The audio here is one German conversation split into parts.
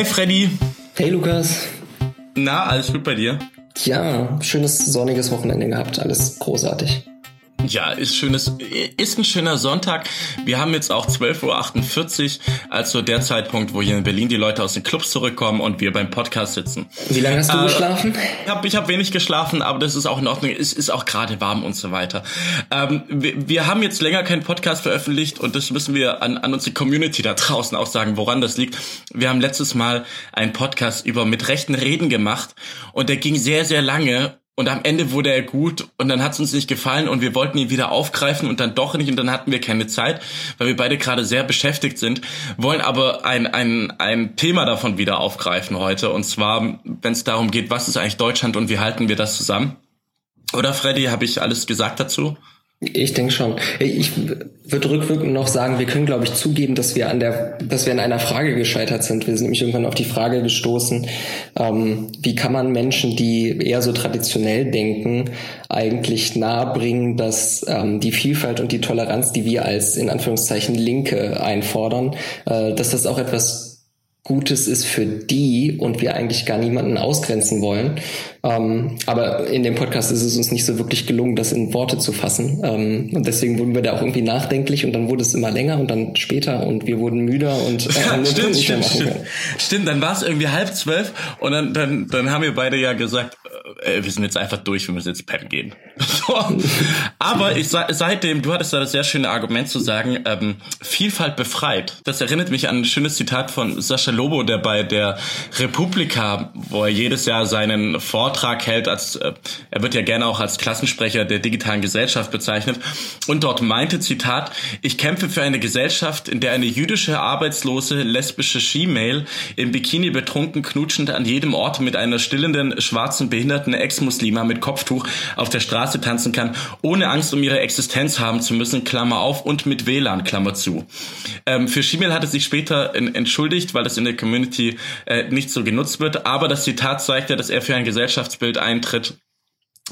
Hey Freddy. Hey Lukas. Na, alles gut bei dir? Ja, schönes sonniges Wochenende gehabt, alles großartig. Ja, ist schönes, ist ein schöner Sonntag. Wir haben jetzt auch 12.48 Uhr, also der Zeitpunkt, wo hier in Berlin die Leute aus den Clubs zurückkommen und wir beim Podcast sitzen. Wie lange hast du äh, geschlafen? Ich habe ich hab wenig geschlafen, aber das ist auch in Ordnung. Es ist auch gerade warm und so weiter. Ähm, wir, wir, haben jetzt länger keinen Podcast veröffentlicht und das müssen wir an, an unsere Community da draußen auch sagen, woran das liegt. Wir haben letztes Mal einen Podcast über mit rechten Reden gemacht und der ging sehr, sehr lange und am Ende wurde er gut und dann hat es uns nicht gefallen und wir wollten ihn wieder aufgreifen und dann doch nicht und dann hatten wir keine Zeit, weil wir beide gerade sehr beschäftigt sind, wollen aber ein, ein, ein Thema davon wieder aufgreifen heute und zwar, wenn es darum geht, was ist eigentlich Deutschland und wie halten wir das zusammen? Oder Freddy, habe ich alles gesagt dazu? Ich denke schon. Ich würde rückwirkend noch sagen, wir können, glaube ich, zugeben, dass wir an der, dass wir an einer Frage gescheitert sind. Wir sind nämlich irgendwann auf die Frage gestoßen, ähm, wie kann man Menschen, die eher so traditionell denken, eigentlich nahebringen, dass ähm, die Vielfalt und die Toleranz, die wir als in Anführungszeichen Linke einfordern, äh, dass das auch etwas Gutes ist für die und wir eigentlich gar niemanden ausgrenzen wollen. Ähm, aber in dem Podcast ist es uns nicht so wirklich gelungen, das in Worte zu fassen. Ähm, und deswegen wurden wir da auch irgendwie nachdenklich und dann wurde es immer länger und dann später und wir wurden müder und äh, stimmt, stimmt, stimmt. stimmt, dann war es irgendwie halb zwölf und dann, dann, dann haben wir beide ja gesagt, äh, wir sind jetzt einfach durch, wir müssen jetzt pennen gehen. So. Aber ich seitdem, du hattest da das sehr schöne Argument zu sagen, ähm, Vielfalt befreit. Das erinnert mich an ein schönes Zitat von Sascha Lobo, der bei der Republika, wo er jedes Jahr seinen Vortrag hält, als äh, er wird ja gerne auch als Klassensprecher der digitalen Gesellschaft bezeichnet, und dort meinte, Zitat, ich kämpfe für eine Gesellschaft, in der eine jüdische, arbeitslose, lesbische She-Mail im Bikini betrunken knutschend an jedem Ort mit einer stillenden, schwarzen, behinderten Ex-Muslima mit Kopftuch auf der Straße tanzen kann, ohne Angst um ihre Existenz haben zu müssen, Klammer auf, und mit WLAN, Klammer zu. Ähm, für She-Mail hat er sich später entschuldigt, weil das in der Community äh, nicht so genutzt wird. Aber das Zitat zeigt ja, dass er für ein Gesellschaftsbild eintritt,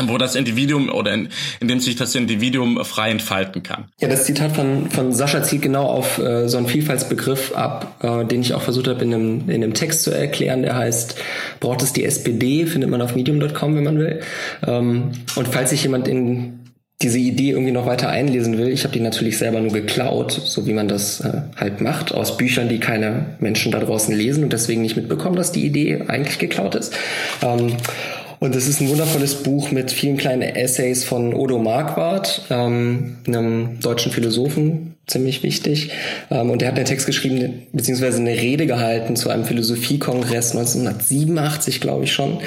wo das Individuum oder in, in dem sich das Individuum frei entfalten kann. Ja, das Zitat von, von Sascha zielt genau auf äh, so einen Vielfaltsbegriff ab, äh, den ich auch versucht habe in einem, in einem Text zu erklären. Der heißt, braucht es die SPD, findet man auf medium.com, wenn man will. Ähm, und falls sich jemand in diese Idee irgendwie noch weiter einlesen will, ich habe die natürlich selber nur geklaut, so wie man das äh, halt macht, aus Büchern, die keine Menschen da draußen lesen und deswegen nicht mitbekommen, dass die Idee eigentlich geklaut ist. Ähm, und es ist ein wundervolles Buch mit vielen kleinen Essays von Odo Marquardt, ähm, einem deutschen Philosophen, ziemlich wichtig. Ähm, und er hat einen Text geschrieben, beziehungsweise eine Rede gehalten zu einem Philosophiekongress 1987, glaube ich schon.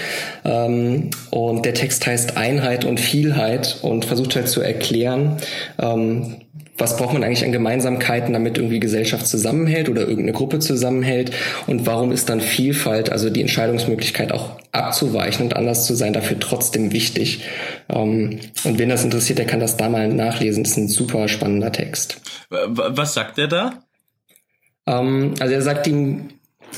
Ähm, und der Text heißt Einheit und Vielheit und versucht halt zu erklären, ähm, was braucht man eigentlich an Gemeinsamkeiten, damit irgendwie Gesellschaft zusammenhält oder irgendeine Gruppe zusammenhält und warum ist dann Vielfalt, also die Entscheidungsmöglichkeit auch abzuweichen und anders zu sein, dafür trotzdem wichtig. Ähm, und wen das interessiert, der kann das da mal nachlesen. Das ist ein super spannender Text. Was sagt er da? Ähm, also er sagt ihm,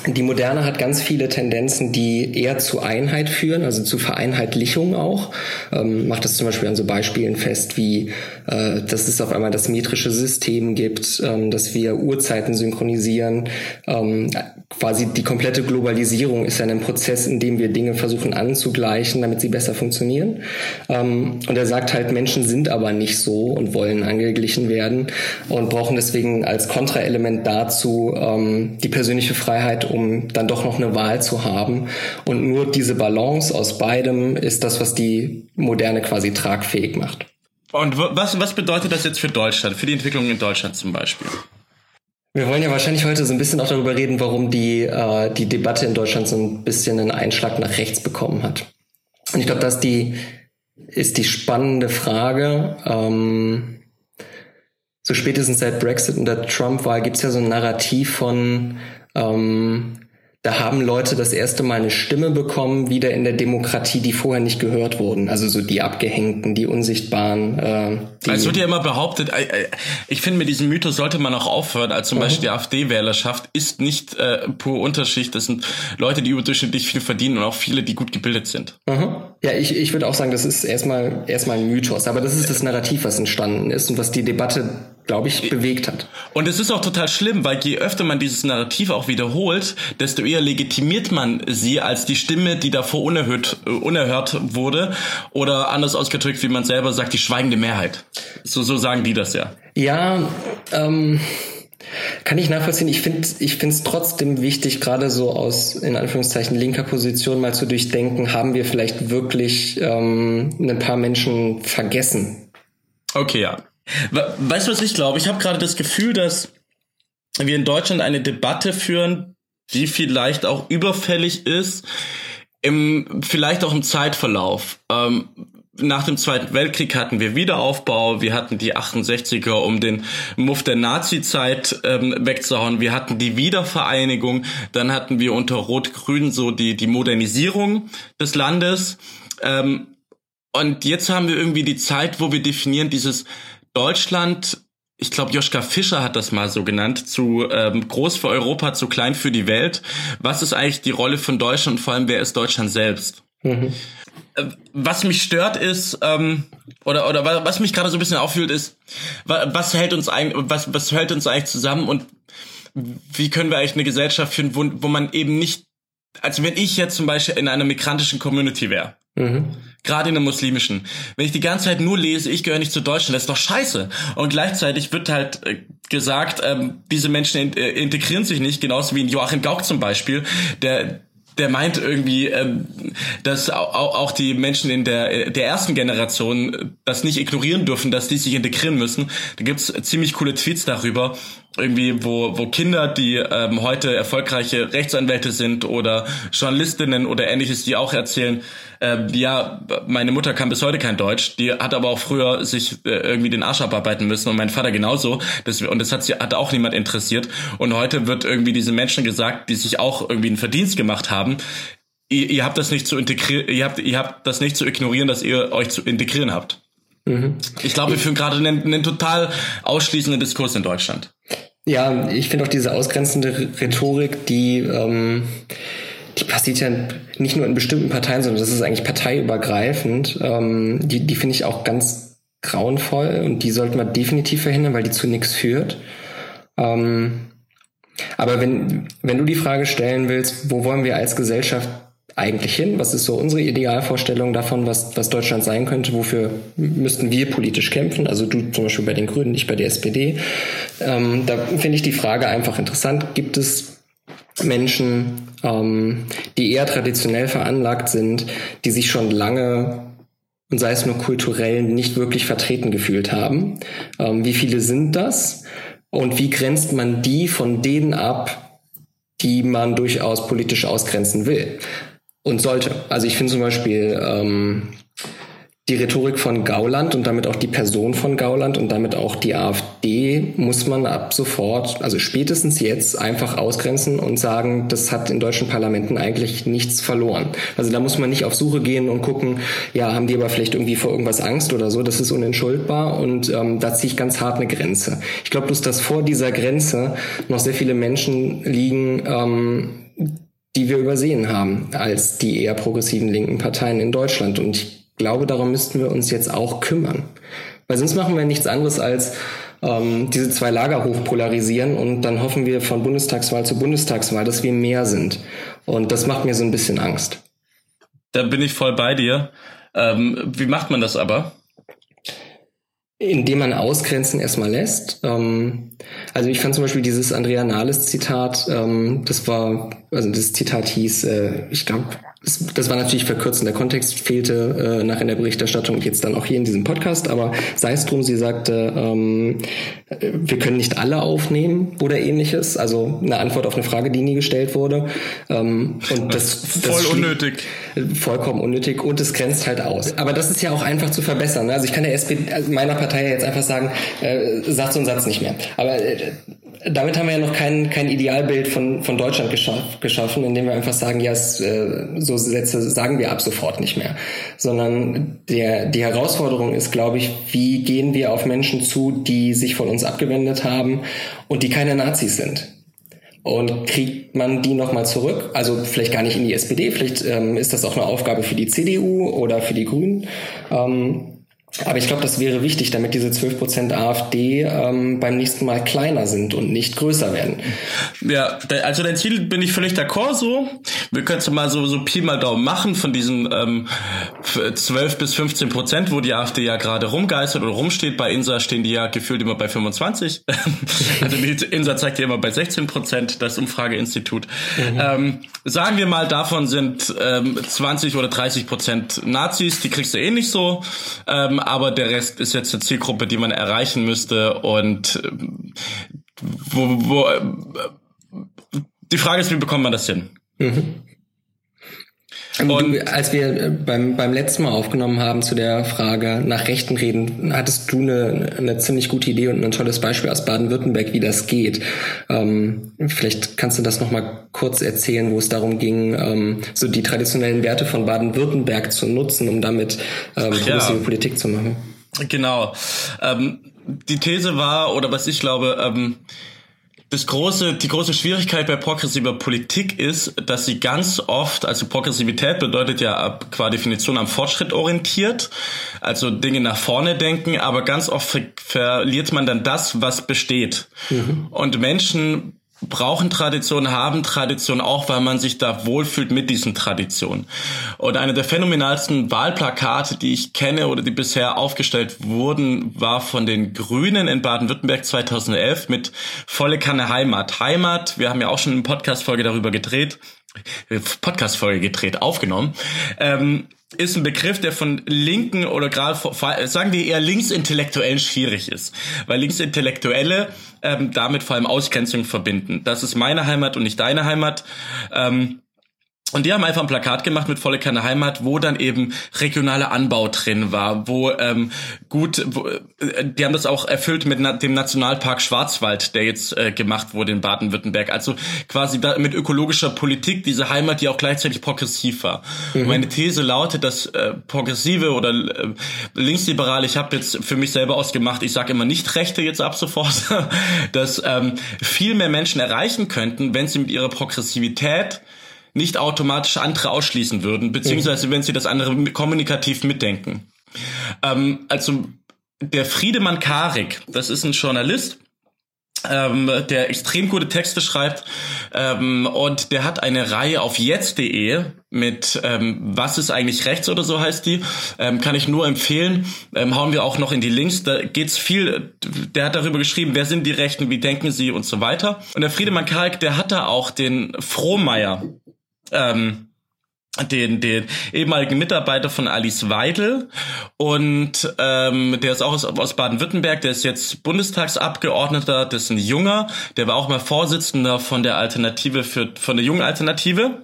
die Moderne hat ganz viele Tendenzen, die eher zu Einheit führen, also zu Vereinheitlichung auch. Ähm, macht das zum Beispiel an so Beispielen fest, wie äh, dass es auf einmal das metrische System gibt, ähm, dass wir Uhrzeiten synchronisieren. Ähm, quasi die komplette Globalisierung ist ja ein Prozess, in dem wir Dinge versuchen anzugleichen, damit sie besser funktionieren. Ähm, und er sagt halt, Menschen sind aber nicht so und wollen angeglichen werden und brauchen deswegen als Kontraelement dazu ähm, die persönliche Freiheit, um dann doch noch eine Wahl zu haben. Und nur diese Balance aus beidem ist das, was die Moderne quasi tragfähig macht. Und was, was bedeutet das jetzt für Deutschland, für die Entwicklung in Deutschland zum Beispiel? Wir wollen ja wahrscheinlich heute so ein bisschen auch darüber reden, warum die, äh, die Debatte in Deutschland so ein bisschen einen Einschlag nach rechts bekommen hat. Und ich glaube, das die, ist die spannende Frage. Ähm, so spätestens seit Brexit und der Trump-Wahl gibt es ja so ein Narrativ von ähm, da haben Leute das erste Mal eine Stimme bekommen, wieder in der Demokratie, die vorher nicht gehört wurden. Also so die Abgehängten, die Unsichtbaren. Äh, die es wird ja immer behauptet, äh, äh, ich finde, mit diesem Mythos sollte man auch aufhören. Also zum mhm. Beispiel die AfD-Wählerschaft ist nicht äh, pur Unterschicht. Das sind Leute, die überdurchschnittlich viel verdienen und auch viele, die gut gebildet sind. Mhm. Ja, ich, ich würde auch sagen, das ist erstmal erstmal ein Mythos. Aber das ist das Narrativ, was entstanden ist und was die Debatte glaube ich, bewegt hat. Und es ist auch total schlimm, weil je öfter man dieses Narrativ auch wiederholt, desto eher legitimiert man sie als die Stimme, die davor unerhört, äh, unerhört wurde. Oder anders ausgedrückt, wie man selber sagt, die schweigende Mehrheit. So, so sagen die das ja. Ja, ähm, kann ich nachvollziehen. Ich finde ich finde es trotzdem wichtig, gerade so aus, in Anführungszeichen, linker Position mal zu durchdenken, haben wir vielleicht wirklich ähm, ein paar Menschen vergessen? Okay, ja. Weißt du, was ich glaube? Ich habe gerade das Gefühl, dass wir in Deutschland eine Debatte führen, die vielleicht auch überfällig ist, im, vielleicht auch im Zeitverlauf. Ähm, nach dem Zweiten Weltkrieg hatten wir Wiederaufbau, wir hatten die 68er, um den Muff der Nazi-Zeit ähm, wegzuhauen, wir hatten die Wiedervereinigung, dann hatten wir unter Rot-Grün so die, die Modernisierung des Landes. Ähm, und jetzt haben wir irgendwie die Zeit, wo wir definieren, dieses Deutschland, ich glaube, Joschka Fischer hat das mal so genannt, zu ähm, groß für Europa, zu klein für die Welt. Was ist eigentlich die Rolle von Deutschland und vor allem, wer ist Deutschland selbst? Mhm. Äh, was mich stört ist, ähm, oder, oder was mich gerade so ein bisschen auffühlt, ist, was hält uns eigentlich, was, was hält uns eigentlich zusammen und wie können wir eigentlich eine Gesellschaft führen, wo, wo man eben nicht, also wenn ich jetzt zum Beispiel in einer migrantischen Community wäre, mhm. Gerade in der muslimischen, wenn ich die ganze Zeit nur lese, ich gehöre nicht zu Deutschland, das ist doch scheiße. Und gleichzeitig wird halt äh, gesagt, ähm, diese Menschen in, äh, integrieren sich nicht, genauso wie in Joachim Gauck zum Beispiel, der der meint irgendwie, ähm, dass auch die Menschen in der, der ersten Generation das nicht ignorieren dürfen, dass die sich integrieren müssen. Da gibt's ziemlich coole Tweets darüber irgendwie, wo, wo Kinder, die ähm, heute erfolgreiche Rechtsanwälte sind oder Journalistinnen oder ähnliches, die auch erzählen, äh, ja, meine Mutter kann bis heute kein Deutsch, die hat aber auch früher sich äh, irgendwie den Arsch abarbeiten müssen und mein Vater genauso. Das, und das hat, sie, hat auch niemand interessiert. Und heute wird irgendwie diese Menschen gesagt, die sich auch irgendwie einen Verdienst gemacht haben, ihr, ihr habt das nicht zu integrieren, ihr habt, ihr habt das nicht zu ignorieren, dass ihr euch zu integrieren habt. Mhm. Ich glaube, wir führen gerade einen, einen total ausschließenden Diskurs in Deutschland. Ja, ich finde auch diese ausgrenzende Rhetorik, die, ähm, die passiert ja nicht nur in bestimmten Parteien, sondern das ist eigentlich parteiübergreifend. Ähm, die die finde ich auch ganz grauenvoll und die sollten wir definitiv verhindern, weil die zu nichts führt. Ähm, aber wenn, wenn du die Frage stellen willst, wo wollen wir als Gesellschaft eigentlich hin? Was ist so unsere Idealvorstellung davon, was, was Deutschland sein könnte? Wofür müssten wir politisch kämpfen? Also du zum Beispiel bei den Grünen, nicht bei der SPD. Ähm, da finde ich die Frage einfach interessant. Gibt es Menschen, ähm, die eher traditionell veranlagt sind, die sich schon lange und sei es nur kulturell nicht wirklich vertreten gefühlt haben? Ähm, wie viele sind das? Und wie grenzt man die von denen ab, die man durchaus politisch ausgrenzen will? Und sollte. Also ich finde zum Beispiel ähm, die Rhetorik von Gauland und damit auch die Person von Gauland und damit auch die AfD muss man ab sofort, also spätestens jetzt einfach ausgrenzen und sagen, das hat in deutschen Parlamenten eigentlich nichts verloren. Also da muss man nicht auf Suche gehen und gucken, ja, haben die aber vielleicht irgendwie vor irgendwas Angst oder so, das ist unentschuldbar und ähm, da ziehe ich ganz hart eine Grenze. Ich glaube bloß, dass vor dieser Grenze noch sehr viele Menschen liegen, ähm, die wir übersehen haben als die eher progressiven linken Parteien in Deutschland. Und ich glaube, darum müssten wir uns jetzt auch kümmern. Weil sonst machen wir nichts anderes als ähm, diese zwei Lager hochpolarisieren und dann hoffen wir von Bundestagswahl zu Bundestagswahl, dass wir mehr sind. Und das macht mir so ein bisschen Angst. Da bin ich voll bei dir. Ähm, wie macht man das aber? indem man Ausgrenzen erstmal lässt. Ähm, also ich fand zum Beispiel dieses Andrea Nahles Zitat, ähm, das war, also das Zitat hieß, äh, ich glaube, das, das war natürlich verkürzt. Der Kontext fehlte äh, nach in der Berichterstattung jetzt dann auch hier in diesem Podcast, aber sei es drum, sie sagte, ähm, wir können nicht alle aufnehmen oder ähnliches. Also eine Antwort auf eine Frage, die nie gestellt wurde. Ähm, und das, das voll unnötig. Vollkommen unnötig und es grenzt halt aus. Aber das ist ja auch einfach zu verbessern. Ne? Also ich kann der SPD, also meiner Partei jetzt einfach sagen, äh, Satz und Satz nicht mehr. Aber äh, damit haben wir ja noch kein, kein Idealbild von, von Deutschland geschaff, geschaffen, indem wir einfach sagen, ja, äh, so Sätze sagen wir ab sofort nicht mehr. Sondern der, die Herausforderung ist, glaube ich, wie gehen wir auf Menschen zu, die sich von uns abgewendet haben und die keine Nazis sind. Und kriegt man die nochmal zurück? Also vielleicht gar nicht in die SPD, vielleicht ähm, ist das auch eine Aufgabe für die CDU oder für die Grünen. Ähm, Aber ich glaube, das wäre wichtig, damit diese 12% AfD ähm, beim nächsten Mal kleiner sind und nicht größer werden. Ja, also dein Ziel bin ich völlig d'accord so. Wir können es mal so, so Pi mal Daumen machen von diesen ähm, 12 bis 15 Prozent, wo die AfD ja gerade rumgeistert oder rumsteht. Bei INSA stehen die ja gefühlt immer bei 25. also die INSA zeigt ja immer bei 16 Prozent, das Umfrageinstitut. Mhm. Ähm, sagen wir mal, davon sind ähm, 20 oder 30 Prozent Nazis, die kriegst du eh nicht so. Ähm, aber der Rest ist jetzt eine Zielgruppe, die man erreichen müsste und ähm, wo, wo äh, die Frage ist, wie bekommt man das hin? Mhm. Und du, als wir äh, beim, beim letzten Mal aufgenommen haben zu der Frage nach Rechten reden, hattest du eine, eine ziemlich gute Idee und ein tolles Beispiel aus Baden-Württemberg, wie das geht. Ähm, vielleicht kannst du das nochmal kurz erzählen, wo es darum ging, ähm, so die traditionellen Werte von Baden-Württemberg zu nutzen, um damit ähm, progressive ja. Politik zu machen. Genau. Ähm, die These war, oder was ich glaube, ähm, das große, die große Schwierigkeit bei progressiver Politik ist, dass sie ganz oft, also Progressivität bedeutet ja qua Definition am Fortschritt orientiert, also Dinge nach vorne denken, aber ganz oft ver verliert man dann das, was besteht. Mhm. Und Menschen brauchen Tradition, haben Tradition auch, weil man sich da wohlfühlt mit diesen Traditionen. Und eine der phänomenalsten Wahlplakate, die ich kenne oder die bisher aufgestellt wurden, war von den Grünen in Baden-Württemberg 2011 mit Volle Kanne Heimat. Heimat, wir haben ja auch schon eine Podcast-Folge darüber gedreht, Podcast-Folge gedreht, aufgenommen. Ähm, ist ein Begriff, der von Linken oder gerade sagen wir eher Linksintellektuellen schwierig ist, weil Linksintellektuelle ähm, damit vor allem Ausgrenzung verbinden. Das ist meine Heimat und nicht deine Heimat. Ähm, und die haben einfach ein Plakat gemacht mit volle Kanne Heimat, wo dann eben regionaler Anbau drin war, wo ähm, gut, wo, äh, die haben das auch erfüllt mit na dem Nationalpark Schwarzwald, der jetzt äh, gemacht wurde in Baden-Württemberg. Also quasi da, mit ökologischer Politik, diese Heimat, die auch gleichzeitig progressiv war. Mhm. meine These lautet, dass äh, progressive oder äh, linksliberale, ich habe jetzt für mich selber ausgemacht, ich sage immer nicht Rechte jetzt ab sofort, dass ähm, viel mehr Menschen erreichen könnten, wenn sie mit ihrer Progressivität nicht automatisch andere ausschließen würden, beziehungsweise wenn sie das andere kommunikativ mitdenken. Ähm, also der Friedemann Karik, das ist ein Journalist, ähm, der extrem gute Texte schreibt ähm, und der hat eine Reihe auf jetzt.de mit ähm, was ist eigentlich rechts oder so heißt die ähm, kann ich nur empfehlen. Ähm, hauen wir auch noch in die Links. Da geht's viel der hat darüber geschrieben wer sind die Rechten wie denken sie und so weiter. Und der Friedemann Karik der hat da auch den Frohmeier ähm, den, den ehemaligen Mitarbeiter von Alice Weidel und ähm, der ist auch aus, aus Baden-Württemberg, der ist jetzt Bundestagsabgeordneter, das ist ein Junger, der war auch mal Vorsitzender von der Alternative für von der jungen Alternative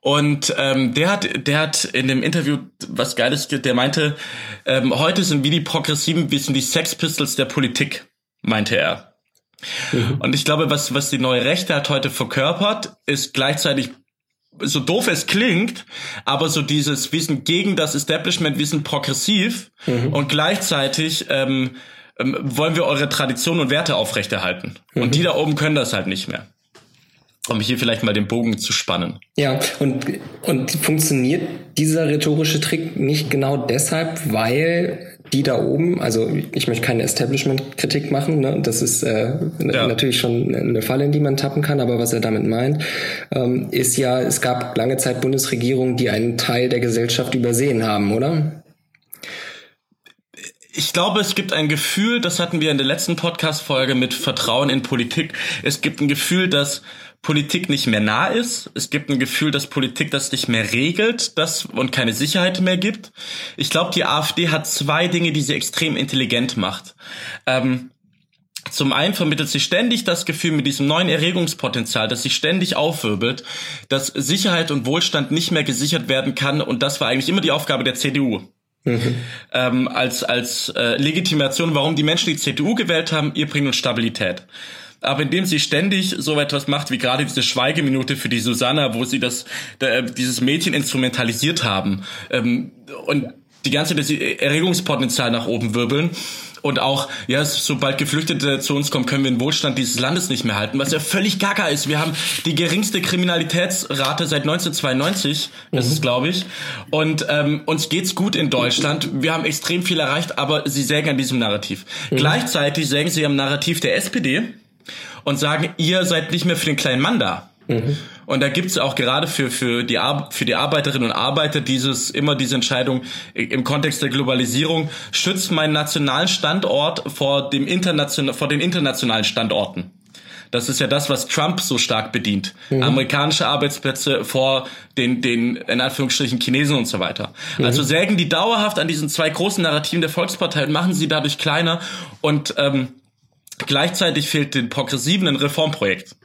und ähm, der hat, der hat in dem Interview was Geiles, der meinte, ähm, heute sind wie die Progressiven, wir sind die Sex Pistols der Politik, meinte er. Mhm. Und ich glaube, was, was die neue Rechte hat heute verkörpert, ist gleichzeitig so doof es klingt, aber so dieses, wir sind gegen das Establishment, wir sind progressiv mhm. und gleichzeitig ähm, ähm, wollen wir eure Tradition und Werte aufrechterhalten. Mhm. Und die da oben können das halt nicht mehr. Um hier vielleicht mal den Bogen zu spannen. Ja, und, und funktioniert dieser rhetorische Trick nicht genau deshalb, weil die da oben, also ich möchte keine Establishment-Kritik machen, ne? das ist äh, ja. natürlich schon eine Falle, in die man tappen kann, aber was er damit meint, ähm, ist ja, es gab lange Zeit Bundesregierungen, die einen Teil der Gesellschaft übersehen haben, oder? Ich glaube, es gibt ein Gefühl, das hatten wir in der letzten Podcast-Folge mit Vertrauen in Politik. Es gibt ein Gefühl, dass Politik nicht mehr nah ist. Es gibt ein Gefühl, dass Politik das nicht mehr regelt das und keine Sicherheit mehr gibt. Ich glaube, die AfD hat zwei Dinge, die sie extrem intelligent macht. Ähm, zum einen vermittelt sie ständig das Gefühl mit diesem neuen Erregungspotenzial, das sich ständig aufwirbelt, dass Sicherheit und Wohlstand nicht mehr gesichert werden kann. Und das war eigentlich immer die Aufgabe der CDU. Mhm. Ähm, als als äh, Legitimation, warum die Menschen die CDU gewählt haben, ihr bringt uns Stabilität aber indem sie ständig so etwas macht, wie gerade diese Schweigeminute für die Susanna, wo sie das, da, dieses Mädchen instrumentalisiert haben. Ähm, und die ganze das Erregungspotenzial nach oben wirbeln und auch, ja, sobald Geflüchtete zu uns kommen, können wir den Wohlstand dieses Landes nicht mehr halten, was ja völlig gaga ist. Wir haben die geringste Kriminalitätsrate seit 1992, das mhm. ist, glaube ich. Und ähm, uns geht's gut in Deutschland. Wir haben extrem viel erreicht, aber sie sägen an diesem Narrativ. Mhm. Gleichzeitig sägen sie am Narrativ der SPD und sagen, ihr seid nicht mehr für den kleinen Mann da. Mhm. Und da gibt's auch gerade für, für, die, Ar für die Arbeiterinnen und Arbeiter dieses, immer diese Entscheidung im Kontext der Globalisierung, schützt meinen nationalen Standort vor, dem international, vor den internationalen Standorten. Das ist ja das, was Trump so stark bedient. Mhm. Amerikanische Arbeitsplätze vor den, den, in Anführungsstrichen, Chinesen und so weiter. Mhm. Also sägen die dauerhaft an diesen zwei großen Narrativen der Volkspartei und machen sie dadurch kleiner und ähm, gleichzeitig fehlt den Progressiven ein Reformprojekt.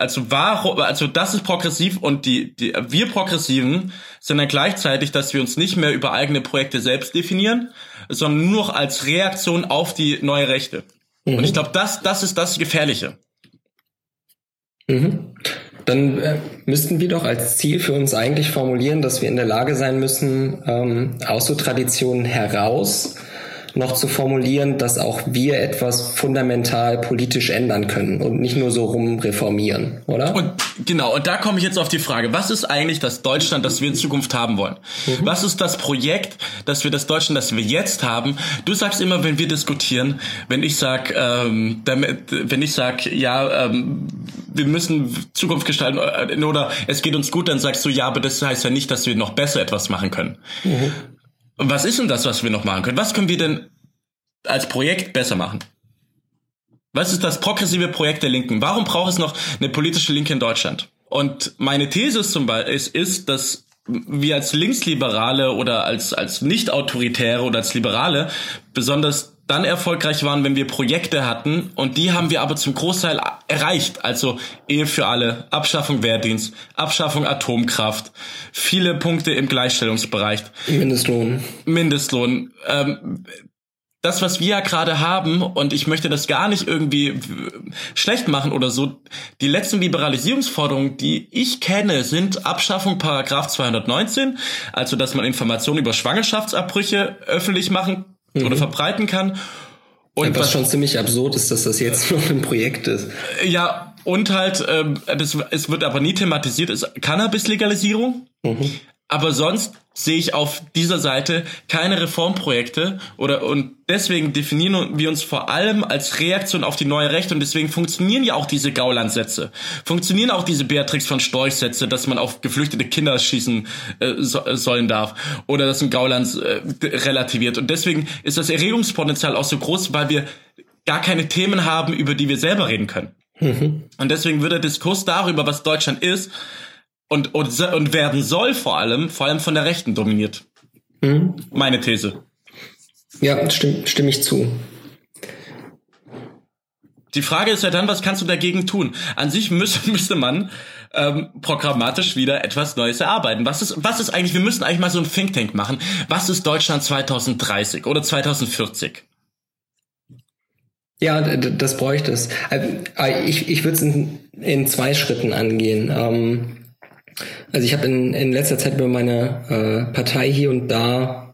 Also warum, also das ist progressiv und die, die wir Progressiven sind dann gleichzeitig, dass wir uns nicht mehr über eigene Projekte selbst definieren, sondern nur noch als Reaktion auf die neue Rechte. Mhm. Und ich glaube, das, das ist das Gefährliche. Mhm. Dann äh, müssten wir doch als Ziel für uns eigentlich formulieren, dass wir in der Lage sein müssen, ähm, aus so Traditionen heraus noch zu formulieren, dass auch wir etwas fundamental politisch ändern können und nicht nur so rum reformieren, oder? Und genau, und da komme ich jetzt auf die Frage, was ist eigentlich das Deutschland, das wir in Zukunft haben wollen? Mhm. Was ist das Projekt, dass wir das Deutschland, das wir jetzt haben? Du sagst immer, wenn wir diskutieren, wenn ich sag, ähm, damit, wenn ich sag, ja, ähm, wir müssen Zukunft gestalten äh, oder es geht uns gut, dann sagst du, ja, aber das heißt ja nicht, dass wir noch besser etwas machen können. Mhm. Und was ist denn das, was wir noch machen können? Was können wir denn als Projekt besser machen? Was ist das progressive Projekt der Linken? Warum braucht es noch eine politische Linke in Deutschland? Und meine These zum Beispiel ist, ist dass wir als Linksliberale oder als, als Nicht-Autoritäre oder als Liberale besonders dann erfolgreich waren, wenn wir Projekte hatten und die haben wir aber zum Großteil erreicht. Also Ehe für alle, Abschaffung Wehrdienst, Abschaffung Atomkraft, viele Punkte im Gleichstellungsbereich. Mindestlohn. Mindestlohn. Ähm, das, was wir ja gerade haben, und ich möchte das gar nicht irgendwie schlecht machen oder so, die letzten Liberalisierungsforderungen, die ich kenne, sind Abschaffung Paragraph 219, also dass man Informationen über Schwangerschaftsabbrüche öffentlich machen mhm. oder verbreiten kann. Und was, was, schon ziemlich absurd ist, dass das jetzt noch ein Projekt ist. Ja, und halt, ähm, das, es wird aber nie thematisiert, ist Cannabis-Legalisierung. Mhm. Aber sonst sehe ich auf dieser Seite keine Reformprojekte oder und deswegen definieren wir uns vor allem als Reaktion auf die neue Rechte und deswegen funktionieren ja auch diese Gauland-Sätze, funktionieren auch diese Beatrix von Storch-Sätze, dass man auf geflüchtete Kinder schießen äh, so, äh, sollen darf oder dass ein Gauland äh, relativiert und deswegen ist das Erregungspotenzial auch so groß, weil wir gar keine Themen haben, über die wir selber reden können. Mhm. Und deswegen wird der Diskurs darüber, was Deutschland ist, und, und, und werden soll vor allem, vor allem von der Rechten dominiert. Mhm. Meine These. Ja, stimme, stimme ich zu. Die Frage ist ja dann, was kannst du dagegen tun? An sich müsste, müsste man ähm, programmatisch wieder etwas Neues erarbeiten. Was ist, was ist eigentlich, wir müssen eigentlich mal so ein Think Tank machen. Was ist Deutschland 2030 oder 2040? Ja, das bräuchte es. Äh, ich, ich würde es in, in zwei Schritten angehen. Ähm, also ich habe in, in letzter Zeit über meine äh, Partei hier und da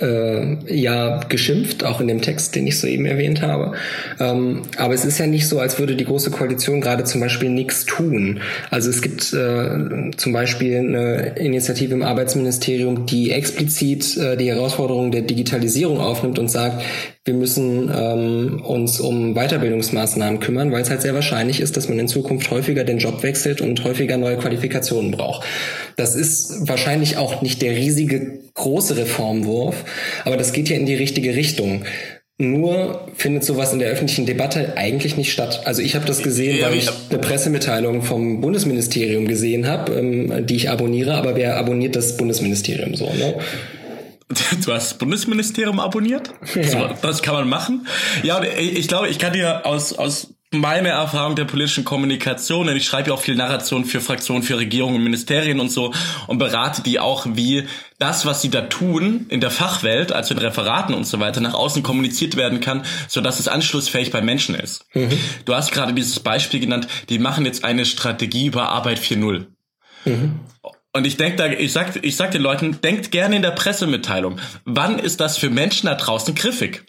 äh, ja geschimpft, auch in dem Text, den ich soeben erwähnt habe. Ähm, aber es ist ja nicht so, als würde die Große Koalition gerade zum Beispiel nichts tun. Also es gibt äh, zum Beispiel eine Initiative im Arbeitsministerium, die explizit äh, die Herausforderungen der Digitalisierung aufnimmt und sagt, wir müssen ähm, uns um Weiterbildungsmaßnahmen kümmern, weil es halt sehr wahrscheinlich ist, dass man in Zukunft häufiger den Job wechselt und häufiger neue Qualifikationen braucht. Das ist wahrscheinlich auch nicht der riesige große Reformwurf, aber das geht ja in die richtige Richtung. Nur findet sowas in der öffentlichen Debatte eigentlich nicht statt. Also ich habe das gesehen, weil ich eine Pressemitteilung vom Bundesministerium gesehen habe, ähm, die ich abonniere, aber wer abonniert das Bundesministerium so? Ne? Du hast das Bundesministerium abonniert? Ja. Das kann man machen. Ja, ich glaube, ich kann dir aus, aus meine Erfahrung der politischen Kommunikation, denn ich schreibe ja auch viel Narration für Fraktionen, für Regierungen und Ministerien und so und berate die auch, wie das, was sie da tun in der Fachwelt, also in Referaten und so weiter, nach außen kommuniziert werden kann, so dass es anschlussfähig bei Menschen ist. Mhm. Du hast gerade dieses Beispiel genannt, die machen jetzt eine Strategie über Arbeit 4.0. Mhm. Und ich denke da, ich sag, ich sag den Leuten, denkt gerne in der Pressemitteilung. Wann ist das für Menschen da draußen griffig?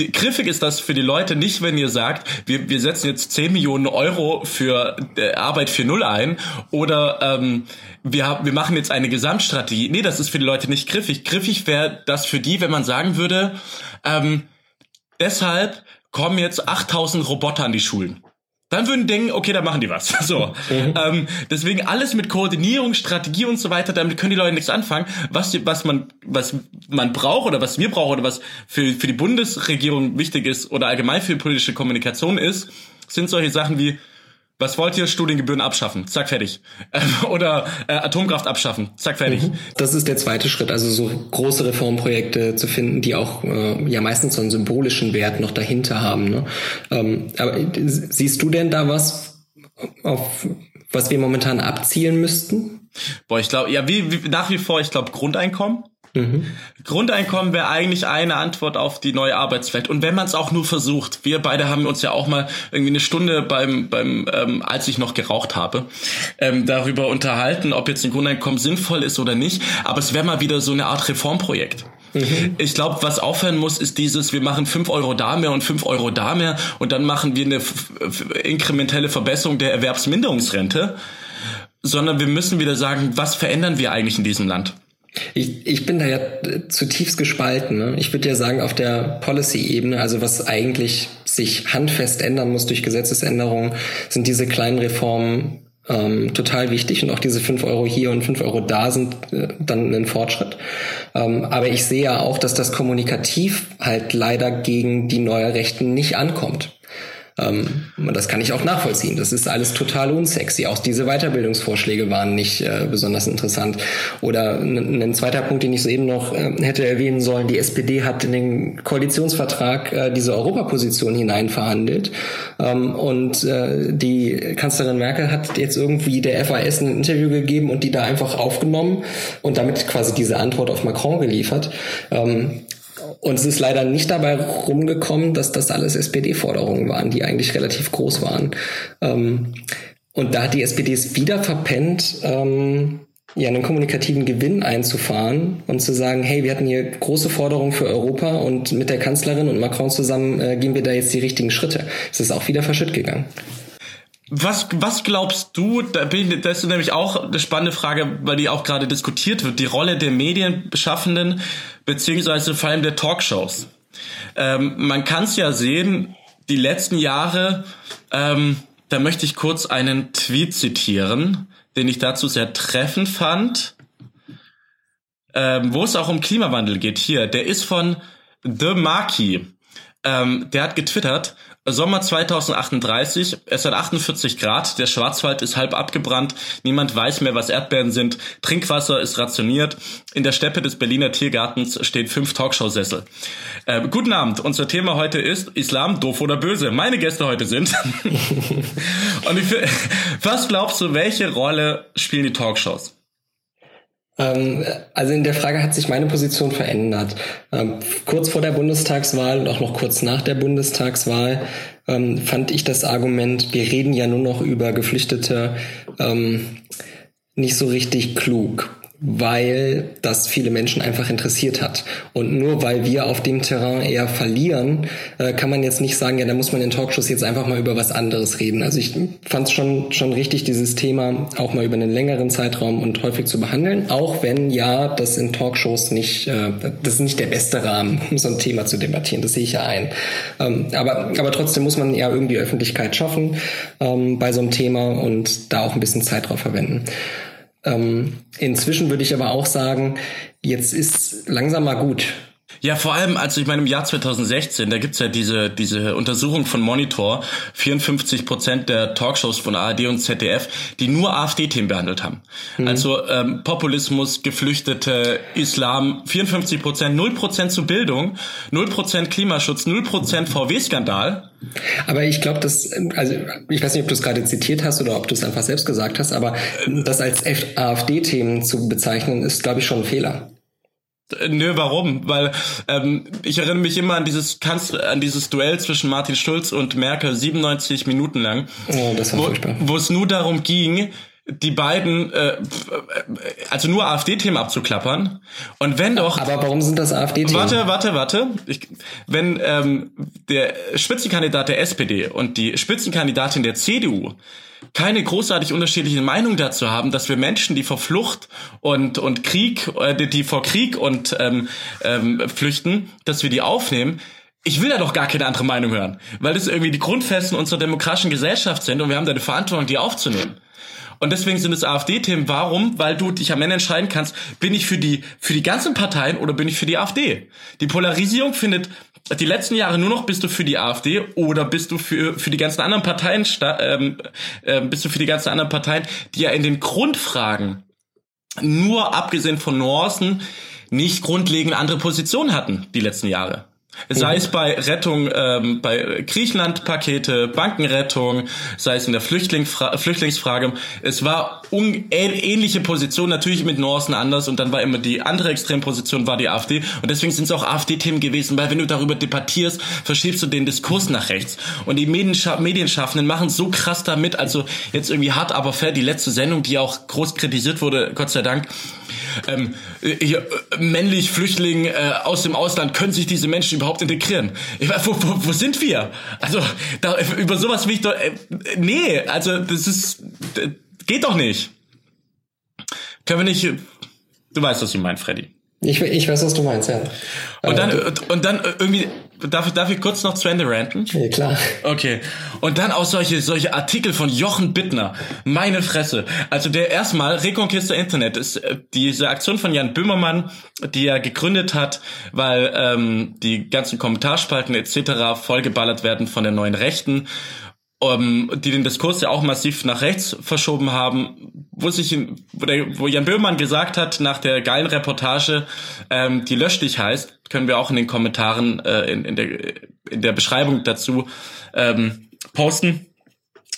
Die, griffig ist das für die Leute nicht, wenn ihr sagt, wir, wir setzen jetzt 10 Millionen Euro für äh, Arbeit für Null ein oder ähm, wir, haben, wir machen jetzt eine Gesamtstrategie. Nee, das ist für die Leute nicht griffig. Griffig wäre das für die, wenn man sagen würde, ähm, deshalb kommen jetzt 8000 Roboter an die Schulen. Dann würden denken, okay, da machen die was. So. Mhm. Ähm, deswegen alles mit Koordinierung, Strategie und so weiter, damit können die Leute nichts anfangen. Was, was man, was man braucht oder was wir brauchen oder was für, für die Bundesregierung wichtig ist oder allgemein für politische Kommunikation ist, sind solche Sachen wie was wollt ihr? Studiengebühren abschaffen. Zack, fertig. Oder äh, Atomkraft abschaffen. Zack, fertig. Mhm. Das ist der zweite Schritt, also so große Reformprojekte zu finden, die auch äh, ja meistens so einen symbolischen Wert noch dahinter haben. Ne? Ähm, aber siehst du denn da was, auf was wir momentan abzielen müssten? Boah, ich glaube, ja, wie, wie nach wie vor, ich glaube, Grundeinkommen. Mhm. Grundeinkommen wäre eigentlich eine Antwort auf die neue Arbeitswelt. Und wenn man es auch nur versucht, wir beide haben uns ja auch mal irgendwie eine Stunde beim, beim ähm, als ich noch geraucht habe, ähm, darüber unterhalten, ob jetzt ein Grundeinkommen sinnvoll ist oder nicht. Aber es wäre mal wieder so eine Art Reformprojekt. Mhm. Ich glaube, was aufhören muss, ist dieses, wir machen fünf Euro da mehr und fünf Euro da mehr und dann machen wir eine inkrementelle Verbesserung der Erwerbsminderungsrente, sondern wir müssen wieder sagen, was verändern wir eigentlich in diesem Land? Ich, ich bin da ja zutiefst gespalten. Ne? Ich würde ja sagen, auf der Policy-Ebene, also was eigentlich sich handfest ändern muss durch Gesetzesänderungen, sind diese kleinen Reformen ähm, total wichtig und auch diese fünf Euro hier und fünf Euro da sind äh, dann ein Fortschritt. Ähm, aber ich sehe ja auch, dass das kommunikativ halt leider gegen die neue Rechten nicht ankommt. Ähm, das kann ich auch nachvollziehen. Das ist alles total unsexy. Auch diese Weiterbildungsvorschläge waren nicht äh, besonders interessant. Oder ein zweiter Punkt, den ich soeben noch äh, hätte erwähnen sollen, die SPD hat in den Koalitionsvertrag äh, diese Europaposition hineinverhandelt. Ähm, und äh, die Kanzlerin Merkel hat jetzt irgendwie der FAS ein Interview gegeben und die da einfach aufgenommen und damit quasi diese Antwort auf Macron geliefert. Ähm, und es ist leider nicht dabei rumgekommen, dass das alles SPD-Forderungen waren, die eigentlich relativ groß waren. Ähm, und da hat die SPD es wieder verpennt, ähm, ja, einen kommunikativen Gewinn einzufahren und zu sagen, hey, wir hatten hier große Forderungen für Europa und mit der Kanzlerin und Macron zusammen äh, gehen wir da jetzt die richtigen Schritte. Es ist auch wieder verschütt gegangen. Was, was glaubst du, da bin ich, das ist nämlich auch eine spannende Frage, weil die auch gerade diskutiert wird, die Rolle der Medienbeschaffenden, beziehungsweise vor allem der Talkshows. Ähm, man kann es ja sehen, die letzten Jahre, ähm, da möchte ich kurz einen Tweet zitieren, den ich dazu sehr treffend fand, ähm, wo es auch um Klimawandel geht. Hier, der ist von The Marquis. Ähm, der hat getwittert, Sommer 2038, es hat 48 Grad, der Schwarzwald ist halb abgebrannt, niemand weiß mehr, was Erdbeeren sind, Trinkwasser ist rationiert, in der Steppe des Berliner Tiergartens stehen fünf Talkshow-Sessel. Äh, guten Abend, unser Thema heute ist Islam, doof oder böse. Meine Gäste heute sind. Und ich, was glaubst du, welche Rolle spielen die Talkshows? Ähm, also in der Frage hat sich meine Position verändert. Ähm, kurz vor der Bundestagswahl und auch noch kurz nach der Bundestagswahl ähm, fand ich das Argument, wir reden ja nur noch über Geflüchtete, nicht so richtig klug weil das viele Menschen einfach interessiert hat. Und nur weil wir auf dem Terrain eher verlieren, äh, kann man jetzt nicht sagen, ja, da muss man in Talkshows jetzt einfach mal über was anderes reden. Also ich fand es schon, schon richtig, dieses Thema auch mal über einen längeren Zeitraum und häufig zu behandeln, auch wenn ja das in Talkshows nicht, äh, das ist nicht der beste Rahmen, um so ein Thema zu debattieren, das sehe ich ja ein. Ähm, aber, aber trotzdem muss man ja irgendwie Öffentlichkeit schaffen ähm, bei so einem Thema und da auch ein bisschen Zeit drauf verwenden. Ähm, inzwischen würde ich aber auch sagen, jetzt ist langsam mal gut. Ja, vor allem, also ich meine, im Jahr 2016, da gibt's ja diese, diese Untersuchung von Monitor, 54 Prozent der Talkshows von ARD und ZDF, die nur AfD-Themen behandelt haben. Mhm. Also ähm, Populismus, Geflüchtete, Islam, 54 Prozent, 0 Prozent zu Bildung, 0 Prozent Klimaschutz, 0 Prozent VW-Skandal. Aber ich glaube, dass, also ich weiß nicht, ob du es gerade zitiert hast oder ob du es einfach selbst gesagt hast, aber das als AfD-Themen zu bezeichnen, ist, glaube ich, schon ein Fehler. Nö, warum? Weil ähm, ich erinnere mich immer an dieses Kanzler, an dieses Duell zwischen Martin Schulz und Merkel 97 Minuten lang, oh, das war wo, wo es nur darum ging, die beiden, äh, also nur AfD-Themen abzuklappern. Und wenn doch. Aber warum sind das AfD-Themen? Warte, warte, warte. Ich, wenn ähm, der Spitzenkandidat der SPD und die Spitzenkandidatin der CDU keine großartig unterschiedliche Meinung dazu haben, dass wir Menschen, die vor Flucht und und Krieg, äh, die vor Krieg und ähm, ähm, flüchten, dass wir die aufnehmen, ich will da doch gar keine andere Meinung hören, weil das irgendwie die Grundfesten unserer demokratischen Gesellschaft sind und wir haben da eine Verantwortung, die aufzunehmen. Und deswegen sind es AfD-Themen. Warum? Weil du dich am Ende entscheiden kannst, bin ich für die, für die ganzen Parteien oder bin ich für die AfD? Die Polarisierung findet die letzten Jahre nur noch, bist du für die AfD oder bist du für, für die ganzen anderen Parteien, ähm, äh, bist du für die ganzen anderen Parteien, die ja in den Grundfragen nur abgesehen von Nuancen nicht grundlegend andere Positionen hatten die letzten Jahre. Sei es bei Rettung, ähm, bei Griechenland-Pakete, Bankenrettung, sei es in der Flüchtlingsfra Flüchtlingsfrage. Es war ähnliche Position, natürlich mit Nuancen anders und dann war immer die andere Extremposition war die AfD. Und deswegen sind es auch AfD-Themen gewesen, weil wenn du darüber debattierst, verschiebst du den Diskurs nach rechts. Und die Medienscha Medienschaffenden machen so krass damit, also jetzt irgendwie hart, aber fair, die letzte Sendung, die auch groß kritisiert wurde, Gott sei Dank, ähm, hier, äh, männlich Flüchtling äh, aus dem Ausland, können sich diese Menschen überhaupt integrieren? Ich, wo, wo, wo sind wir? Also da, über sowas will ich doch... Äh, nee, also das ist... Äh, geht doch nicht. Können wir nicht... Du weißt, was ich meine, Freddy. Ich, ich weiß, was du meinst, ja. Und dann, und dann irgendwie Darf ich, darf ich kurz noch zu Ende ranten? Ja, klar. Okay. Und dann auch solche, solche Artikel von Jochen Bittner. Meine Fresse. Also der erstmal Reconquista Internet ist äh, diese Aktion von Jan Böhmermann, die er gegründet hat, weil ähm, die ganzen Kommentarspalten etc. vollgeballert werden von der neuen Rechten um, die den Diskurs ja auch massiv nach rechts verschoben haben, wo sich, wo, der, wo Jan Böhmermann gesagt hat nach der geilen Reportage, ähm, die lösch dich heißt, können wir auch in den Kommentaren äh, in, in, der, in der Beschreibung dazu ähm, posten.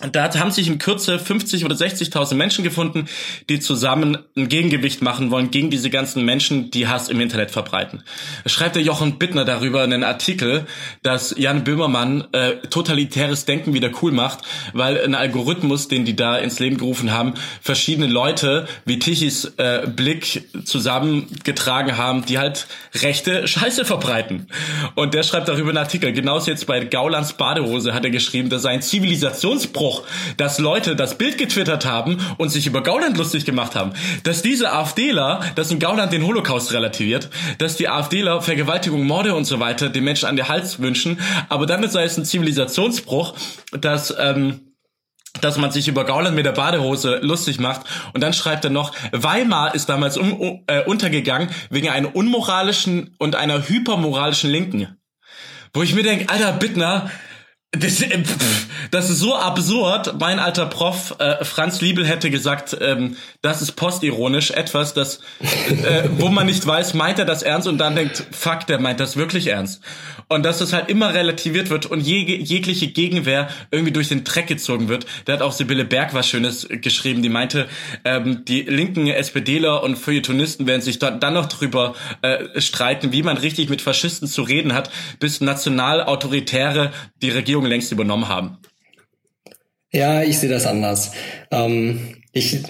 Und da haben sich in Kürze 50 oder 60.000 Menschen gefunden, die zusammen ein Gegengewicht machen wollen gegen diese ganzen Menschen, die Hass im Internet verbreiten. Schreibt der Jochen Bittner darüber einen Artikel, dass Jan Böhmermann äh, totalitäres Denken wieder cool macht, weil ein Algorithmus, den die da ins Leben gerufen haben, verschiedene Leute wie Tichys äh, Blick zusammengetragen haben, die halt rechte Scheiße verbreiten. Und der schreibt darüber einen Artikel. Genauso jetzt bei Gaulands Badehose hat er geschrieben, dass ein Zivilisationsbruch Einbruch, dass Leute das Bild getwittert haben und sich über Gauland lustig gemacht haben. Dass diese AfDler, dass in Gauland den Holocaust relativiert, dass die AfDler Vergewaltigung, Morde und so weiter den Menschen an den Hals wünschen, aber damit sei es ein Zivilisationsbruch, dass ähm, dass man sich über Gauland mit der Badehose lustig macht. Und dann schreibt er noch, Weimar ist damals um, äh, untergegangen wegen einer unmoralischen und einer hypermoralischen Linken. Wo ich mir denke, Alter Bittner, das, äh, das ist so absurd. Mein alter Prof äh, Franz Liebel hätte gesagt, ähm, das ist postironisch, etwas, das, äh, wo man nicht weiß, meint er das ernst und dann denkt, fuck, der meint das wirklich ernst. Und dass das halt immer relativiert wird und je, jegliche Gegenwehr irgendwie durch den Dreck gezogen wird. Da hat auch Sibylle Berg was Schönes geschrieben, die meinte, ähm, die linken SPDler und Feuilletonisten werden sich dann noch drüber äh, streiten, wie man richtig mit Faschisten zu reden hat, bis national-autoritäre die Regierung längst übernommen haben. Ja, ich sehe das anders. Ähm, ich,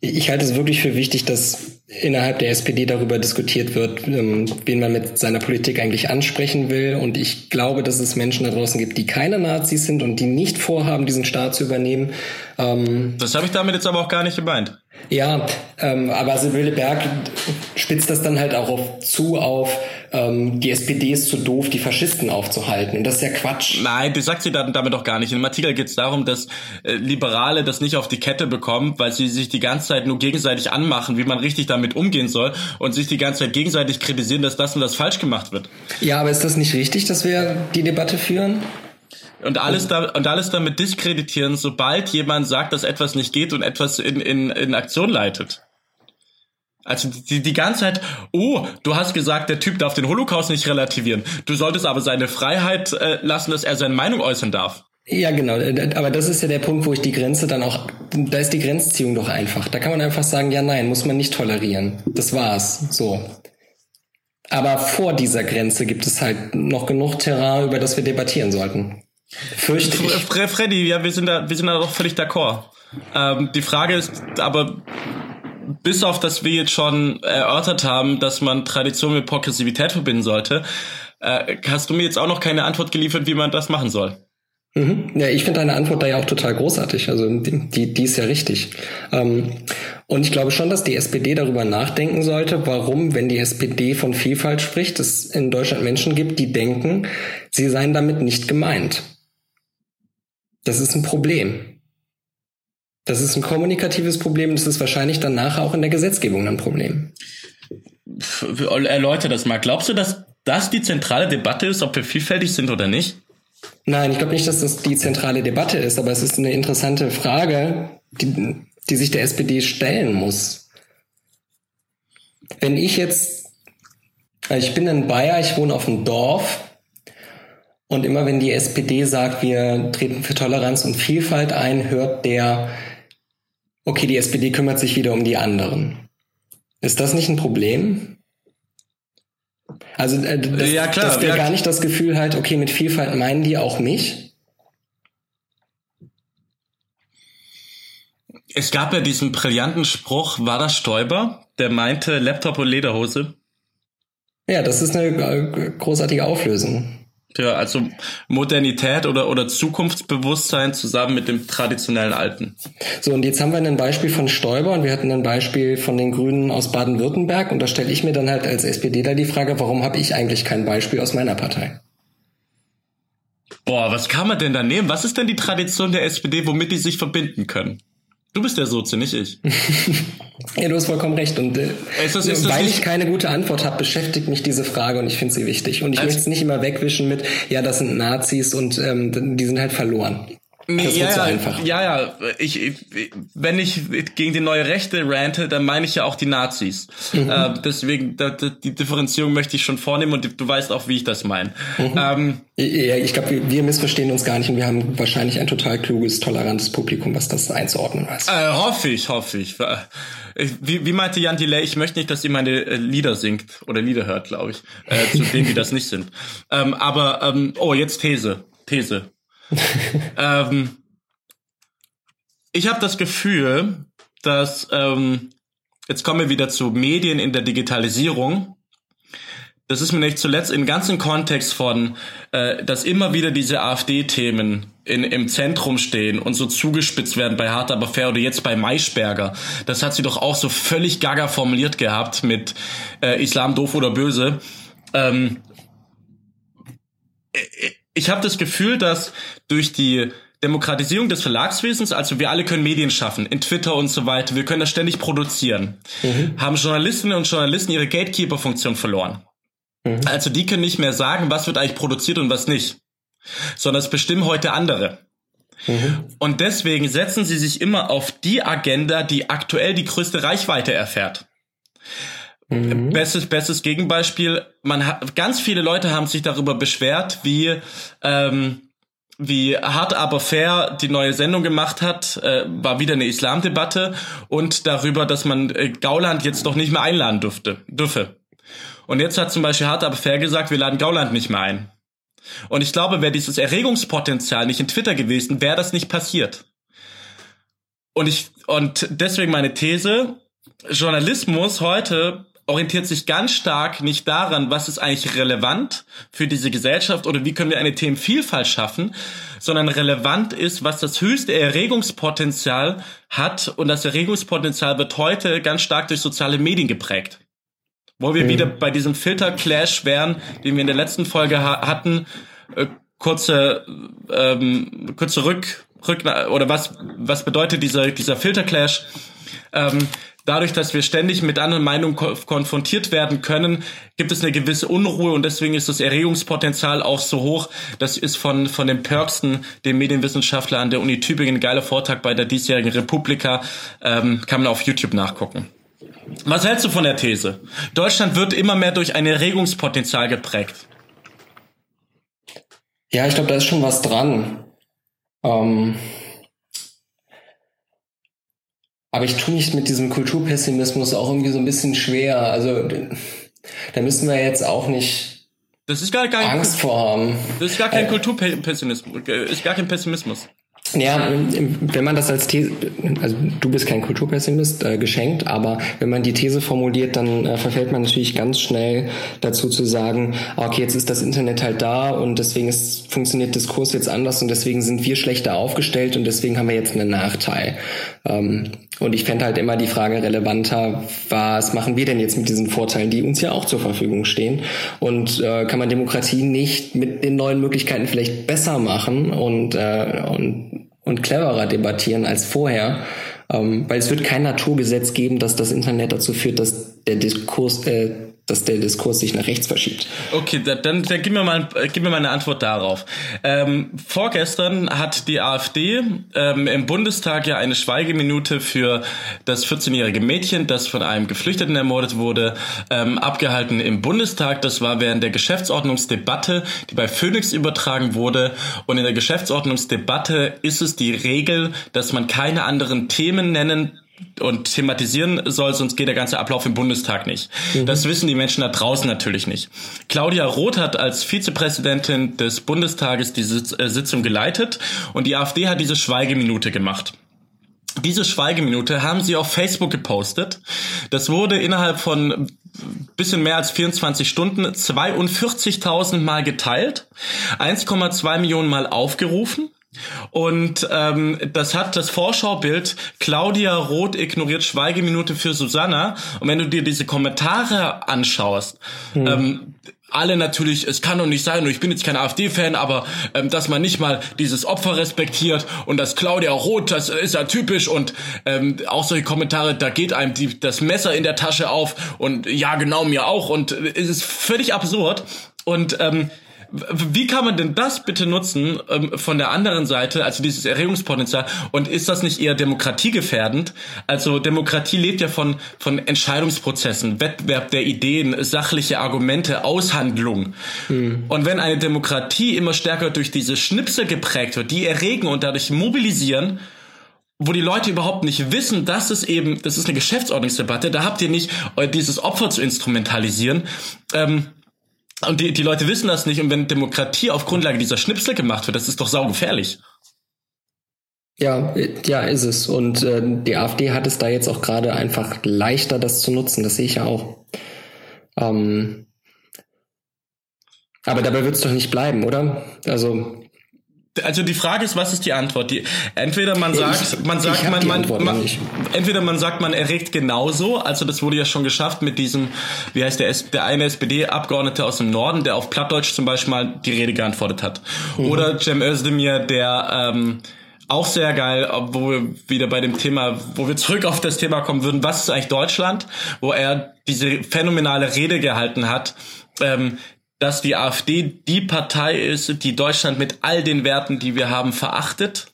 ich halte es wirklich für wichtig, dass innerhalb der SPD darüber diskutiert wird, ähm, wen man mit seiner Politik eigentlich ansprechen will. Und ich glaube, dass es Menschen da draußen gibt, die keine Nazis sind und die nicht vorhaben, diesen Staat zu übernehmen. Ähm, das habe ich damit jetzt aber auch gar nicht gemeint. Ja, ähm, aber Sibylle Berg spitzt das dann halt auch auf, zu auf, ähm, die SPD ist zu doof, die Faschisten aufzuhalten. Und das ist ja Quatsch. Nein, das sagt sie dann damit doch gar nicht. In dem Artikel geht es darum, dass äh, Liberale das nicht auf die Kette bekommen, weil sie sich die ganze Zeit nur gegenseitig anmachen, wie man richtig damit umgehen soll und sich die ganze Zeit gegenseitig kritisieren, dass das und das falsch gemacht wird. Ja, aber ist das nicht richtig, dass wir die Debatte führen? und alles da und alles damit diskreditieren, sobald jemand sagt, dass etwas nicht geht und etwas in, in, in Aktion leitet. Also die, die ganze Zeit, oh, du hast gesagt, der Typ darf den Holocaust nicht relativieren. Du solltest aber seine Freiheit äh, lassen, dass er seine Meinung äußern darf. Ja, genau. Aber das ist ja der Punkt, wo ich die Grenze dann auch, da ist die Grenzziehung doch einfach. Da kann man einfach sagen, ja, nein, muss man nicht tolerieren. Das war's. So. Aber vor dieser Grenze gibt es halt noch genug Terrain, über das wir debattieren sollten. Fürchte ich. Freddy, ja, wir sind da, wir sind da doch völlig d'accord. Ähm, die Frage ist aber, bis auf dass wir jetzt schon erörtert haben, dass man Tradition mit Progressivität verbinden sollte, äh, hast du mir jetzt auch noch keine Antwort geliefert, wie man das machen soll. Mhm. Ja, ich finde deine Antwort da ja auch total großartig. Also die, die ist ja richtig. Ähm, und ich glaube schon, dass die SPD darüber nachdenken sollte, warum, wenn die SPD von Vielfalt spricht, es in Deutschland Menschen gibt, die denken, sie seien damit nicht gemeint. Das ist ein Problem. Das ist ein kommunikatives Problem. Das ist wahrscheinlich dann nachher auch in der Gesetzgebung ein Problem. Erläutere das mal. Glaubst du, dass das die zentrale Debatte ist, ob wir vielfältig sind oder nicht? Nein, ich glaube nicht, dass das die zentrale Debatte ist, aber es ist eine interessante Frage, die, die sich der SPD stellen muss. Wenn ich jetzt, ich bin in Bayer, ich wohne auf dem Dorf und immer wenn die SPD sagt, wir treten für Toleranz und Vielfalt ein, hört der, okay, die SPD kümmert sich wieder um die anderen. Ist das nicht ein Problem? Also äh, das, ja, klar, dass der ja. gar nicht das Gefühl hat, okay, mit Vielfalt meinen die auch mich. Es gab ja diesen brillanten Spruch, war das Stoiber, der meinte Laptop und Lederhose. Ja, das ist eine äh, großartige Auflösung. Ja, also Modernität oder, oder Zukunftsbewusstsein zusammen mit dem traditionellen Alten. So, und jetzt haben wir ein Beispiel von Stoiber und wir hatten ein Beispiel von den Grünen aus Baden-Württemberg und da stelle ich mir dann halt als SPDler die Frage, warum habe ich eigentlich kein Beispiel aus meiner Partei? Boah, was kann man denn da nehmen? Was ist denn die Tradition der SPD, womit die sich verbinden können? Du bist der Sozi, nicht ich. ja, du hast vollkommen recht. Und äh, ist das, ist weil ich keine gute Antwort habe, beschäftigt mich diese Frage und ich finde sie wichtig. Und ich möchte es nicht immer wegwischen mit, ja, das sind Nazis und ähm, die sind halt verloren. Das ja, so einfach. Ja, ja. Ich, ich, wenn ich gegen die neue Rechte rante, dann meine ich ja auch die Nazis. Mhm. Äh, deswegen, da, die Differenzierung möchte ich schon vornehmen und du weißt auch, wie ich das meine. Mhm. Ähm, ja, ich glaube, wir, wir, missverstehen uns gar nicht und wir haben wahrscheinlich ein total kluges, tolerantes Publikum, was das einzuordnen weiß. Äh, hoffe ich, hoffe ich. Wie, wie meinte Jan Delay, ich möchte nicht, dass ihr meine äh, Lieder singt oder Lieder hört, glaube ich, äh, zu denen, die das nicht sind. Ähm, aber, ähm, oh, jetzt These. These. ähm, ich habe das Gefühl, dass ähm, jetzt kommen wir wieder zu Medien in der Digitalisierung. Das ist mir nicht zuletzt im ganzen Kontext von, äh, dass immer wieder diese AfD-Themen im Zentrum stehen und so zugespitzt werden bei Hart aber fair oder jetzt bei Maischberger. Das hat sie doch auch so völlig gaga formuliert gehabt mit äh, Islam doof oder böse. Ähm, ich habe das Gefühl, dass durch die Demokratisierung des Verlagswesens, also wir alle können Medien schaffen, in Twitter und so weiter, wir können das ständig produzieren, mhm. haben Journalistinnen und Journalisten ihre Gatekeeper-Funktion verloren. Mhm. Also die können nicht mehr sagen, was wird eigentlich produziert und was nicht, sondern es bestimmen heute andere. Mhm. Und deswegen setzen sie sich immer auf die Agenda, die aktuell die größte Reichweite erfährt. Mhm. Bestes, bestes Gegenbeispiel. Man hat, ganz viele Leute haben sich darüber beschwert, wie, ähm, wie hart aber fair die neue Sendung gemacht hat, äh, war wieder eine Islamdebatte und darüber, dass man äh, Gauland jetzt doch nicht mehr einladen durfte, dürfe. Und jetzt hat zum Beispiel hart aber fair gesagt, wir laden Gauland nicht mehr ein. Und ich glaube, wäre dieses Erregungspotenzial nicht in Twitter gewesen, wäre das nicht passiert. Und ich, und deswegen meine These, Journalismus heute orientiert sich ganz stark nicht daran, was ist eigentlich relevant für diese Gesellschaft oder wie können wir eine Themenvielfalt schaffen, sondern relevant ist, was das höchste Erregungspotenzial hat und das Erregungspotenzial wird heute ganz stark durch soziale Medien geprägt. Wo wir mhm. wieder bei diesem Filter-Clash wären, den wir in der letzten Folge ha hatten, äh, kurze, ähm, kurze Rück, Rück oder was, was bedeutet dieser, dieser Filter-Clash? Ähm, dadurch, dass wir ständig mit anderen Meinungen konfrontiert werden können, gibt es eine gewisse Unruhe und deswegen ist das Erregungspotenzial auch so hoch. Das ist von, von dem Perksen, dem Medienwissenschaftler an der Uni Tübingen, geiler Vortrag bei der diesjährigen Republika, ähm, kann man auf YouTube nachgucken. Was hältst du von der These? Deutschland wird immer mehr durch ein Erregungspotenzial geprägt. Ja, ich glaube, da ist schon was dran. Ähm Aber ich tue mich mit diesem Kulturpessimismus auch irgendwie so ein bisschen schwer. Also da müssen wir jetzt auch nicht Das ist gar, gar Angst vor haben. Das ist gar kein äh, Kulturpessimismus, ist gar kein Pessimismus. Ja, wenn man das als These, also du bist kein Kulturpessimist, äh, geschenkt, aber wenn man die These formuliert, dann äh, verfällt man natürlich ganz schnell dazu zu sagen, okay, jetzt ist das Internet halt da und deswegen ist, funktioniert Diskurs jetzt anders und deswegen sind wir schlechter aufgestellt und deswegen haben wir jetzt einen Nachteil. Ähm, und ich fände halt immer die Frage relevanter, was machen wir denn jetzt mit diesen Vorteilen, die uns ja auch zur Verfügung stehen? Und äh, kann man Demokratie nicht mit den neuen Möglichkeiten vielleicht besser machen und, äh, und, und cleverer debattieren als vorher? Ähm, weil es wird kein Naturgesetz geben, dass das Internet dazu führt, dass der Diskurs, äh, dass der Diskurs sich nach rechts verschiebt. Okay, dann, dann, dann gib, mir mal, gib mir mal eine Antwort darauf. Ähm, vorgestern hat die AfD ähm, im Bundestag ja eine Schweigeminute für das 14-jährige Mädchen, das von einem Geflüchteten ermordet wurde, ähm, abgehalten im Bundestag. Das war während der Geschäftsordnungsdebatte, die bei Phoenix übertragen wurde. Und in der Geschäftsordnungsdebatte ist es die Regel, dass man keine anderen Themen nennen und thematisieren soll, sonst geht der ganze Ablauf im Bundestag nicht. Mhm. Das wissen die Menschen da draußen natürlich nicht. Claudia Roth hat als Vizepräsidentin des Bundestages diese äh, Sitzung geleitet und die AfD hat diese Schweigeminute gemacht. Diese Schweigeminute haben sie auf Facebook gepostet. Das wurde innerhalb von bisschen mehr als 24 Stunden 42.000 Mal geteilt, 1,2 Millionen Mal aufgerufen und ähm, das hat das Vorschaubild Claudia Roth ignoriert Schweigeminute für Susanna. Und wenn du dir diese Kommentare anschaust, hm. ähm, alle natürlich, es kann doch nicht sein, und ich bin jetzt kein AfD-Fan, aber ähm, dass man nicht mal dieses Opfer respektiert und dass Claudia Roth, das ist ja typisch und ähm, auch solche Kommentare, da geht einem die, das Messer in der Tasche auf und ja, genau mir auch und äh, es ist völlig absurd und ähm, wie kann man denn das bitte nutzen ähm, von der anderen Seite, also dieses Erregungspotenzial? Und ist das nicht eher demokratiegefährdend? Also Demokratie lebt ja von, von Entscheidungsprozessen, Wettbewerb der Ideen, sachliche Argumente, Aushandlung. Hm. Und wenn eine Demokratie immer stärker durch diese Schnipsel geprägt wird, die erregen und dadurch mobilisieren, wo die Leute überhaupt nicht wissen, dass es eben, das ist eine Geschäftsordnungsdebatte, da habt ihr nicht dieses Opfer zu instrumentalisieren. Ähm, und die, die Leute wissen das nicht. Und wenn Demokratie auf Grundlage dieser Schnipsel gemacht wird, das ist doch saugefährlich. Ja, ja, ist es. Und äh, die AfD hat es da jetzt auch gerade einfach leichter, das zu nutzen. Das sehe ich ja auch. Ähm, aber dabei wird es doch nicht bleiben, oder? Also also die Frage ist, was ist die Antwort? Die, entweder man sagt, ich, man sagt, man, man, man entweder man sagt, man erregt genauso. Also das wurde ja schon geschafft mit diesem, wie heißt der, der eine SPD-Abgeordnete aus dem Norden, der auf Plattdeutsch zum Beispiel mal die Rede geantwortet hat. Mhm. Oder Cem Özdemir, der ähm, auch sehr geil, wo wir wieder bei dem Thema, wo wir zurück auf das Thema kommen würden, was ist eigentlich Deutschland, wo er diese phänomenale Rede gehalten hat, ähm, dass die AfD die Partei ist, die Deutschland mit all den Werten, die wir haben, verachtet.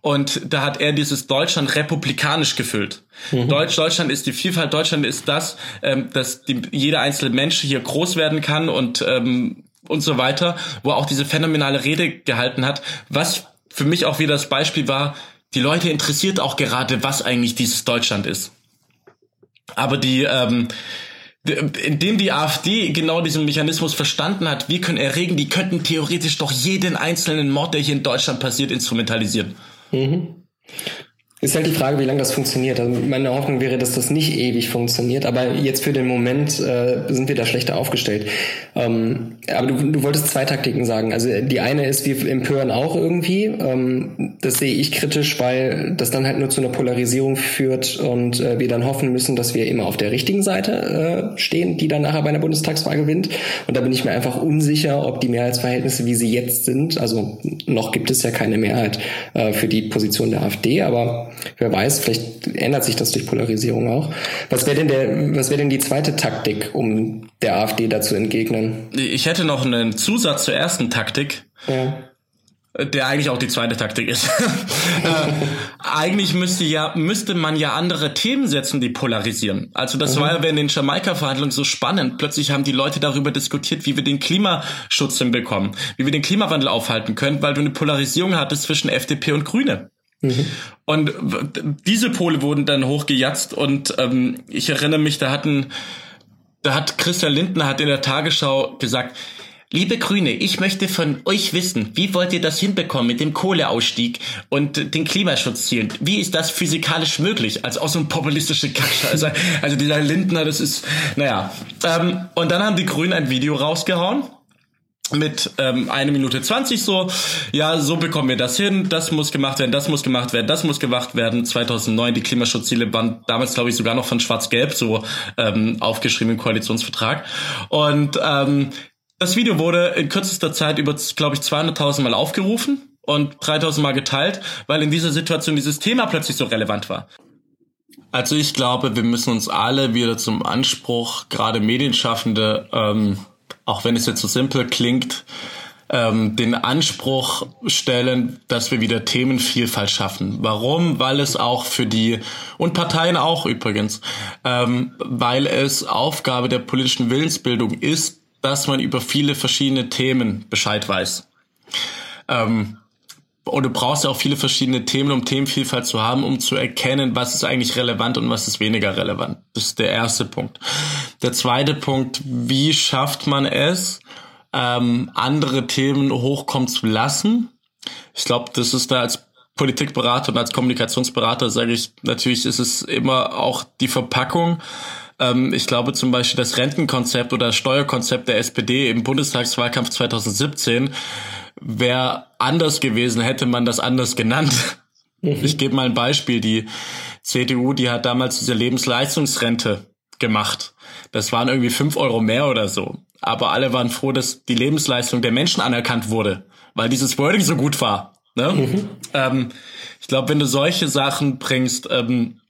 Und da hat er dieses Deutschland republikanisch gefüllt. Mhm. Deutsch, Deutschland ist die Vielfalt, Deutschland ist das, ähm, dass die, jeder einzelne Mensch hier groß werden kann und, ähm, und so weiter, wo er auch diese phänomenale Rede gehalten hat, was für mich auch wieder das Beispiel war, die Leute interessiert auch gerade, was eigentlich dieses Deutschland ist. Aber die, ähm, indem die AfD genau diesen Mechanismus verstanden hat, wir können erregen, die könnten theoretisch doch jeden einzelnen Mord, der hier in Deutschland passiert, instrumentalisieren. Mhm. Ist halt die Frage, wie lange das funktioniert. Also meine Hoffnung wäre, dass das nicht ewig funktioniert, aber jetzt für den Moment äh, sind wir da schlechter aufgestellt. Ähm, aber du, du wolltest zwei Taktiken sagen. Also die eine ist, wir empören auch irgendwie. Ähm, das sehe ich kritisch, weil das dann halt nur zu einer Polarisierung führt und äh, wir dann hoffen müssen, dass wir immer auf der richtigen Seite äh, stehen, die dann nachher bei einer Bundestagswahl gewinnt. Und da bin ich mir einfach unsicher, ob die Mehrheitsverhältnisse, wie sie jetzt sind, also noch gibt es ja keine Mehrheit äh, für die Position der AfD, aber wer weiß, vielleicht ändert sich das durch Polarisierung auch. Was wäre denn der, was wäre denn die zweite Taktik, um der AfD dazu entgegnen? Ich hätte noch einen Zusatz zur ersten Taktik. Ja der eigentlich auch die zweite Taktik ist. äh, eigentlich müsste ja müsste man ja andere Themen setzen, die polarisieren. Also das mhm. war ja während den Jamaika-Verhandlungen so spannend. Plötzlich haben die Leute darüber diskutiert, wie wir den Klimaschutz hinbekommen, wie wir den Klimawandel aufhalten können, weil du eine Polarisierung hattest zwischen FDP und Grüne. Mhm. Und diese Pole wurden dann hochgejatzt und ähm, ich erinnere mich, da hatten, da hat Christian Lindner hat in der Tagesschau gesagt, Liebe Grüne, ich möchte von euch wissen, wie wollt ihr das hinbekommen mit dem Kohleausstieg und den Klimaschutzzielen? Wie ist das physikalisch möglich? Also auch so ein populistische Kackscheiße. Also dieser Lindner, das ist, naja. Ähm, und dann haben die Grünen ein Video rausgehauen mit ähm, eine Minute zwanzig so, ja, so bekommen wir das hin, das muss gemacht werden, das muss gemacht werden, das muss gemacht werden. 2009 die Klimaschutzziele waren damals, glaube ich, sogar noch von Schwarz-Gelb so ähm, aufgeschrieben im Koalitionsvertrag. Und ähm, das Video wurde in kürzester Zeit über, glaube ich, 200.000 Mal aufgerufen und 3.000 Mal geteilt, weil in dieser Situation dieses Thema plötzlich so relevant war. Also ich glaube, wir müssen uns alle wieder zum Anspruch, gerade Medienschaffende, ähm, auch wenn es jetzt so simpel klingt, ähm, den Anspruch stellen, dass wir wieder Themenvielfalt schaffen. Warum? Weil es auch für die und Parteien auch übrigens, ähm, weil es Aufgabe der politischen Willensbildung ist, dass man über viele verschiedene Themen Bescheid weiß. Ähm, und du brauchst ja auch viele verschiedene Themen, um Themenvielfalt zu haben, um zu erkennen, was ist eigentlich relevant und was ist weniger relevant. Das ist der erste Punkt. Der zweite Punkt, wie schafft man es, ähm, andere Themen hochkommen zu lassen? Ich glaube, das ist da als Politikberater und als Kommunikationsberater, sage ich, natürlich ist es immer auch die Verpackung. Ähm, ich glaube zum Beispiel das Rentenkonzept oder Steuerkonzept der SPD im Bundestagswahlkampf 2017 wäre anders gewesen, hätte man das anders genannt. Mhm. Ich gebe mal ein Beispiel. Die CDU, die hat damals diese Lebensleistungsrente gemacht. Das waren irgendwie fünf Euro mehr oder so. Aber alle waren froh, dass die Lebensleistung der Menschen anerkannt wurde, weil dieses Wording so gut war. Ne? Mhm. Ähm, ich glaube, wenn du solche Sachen bringst, ähm,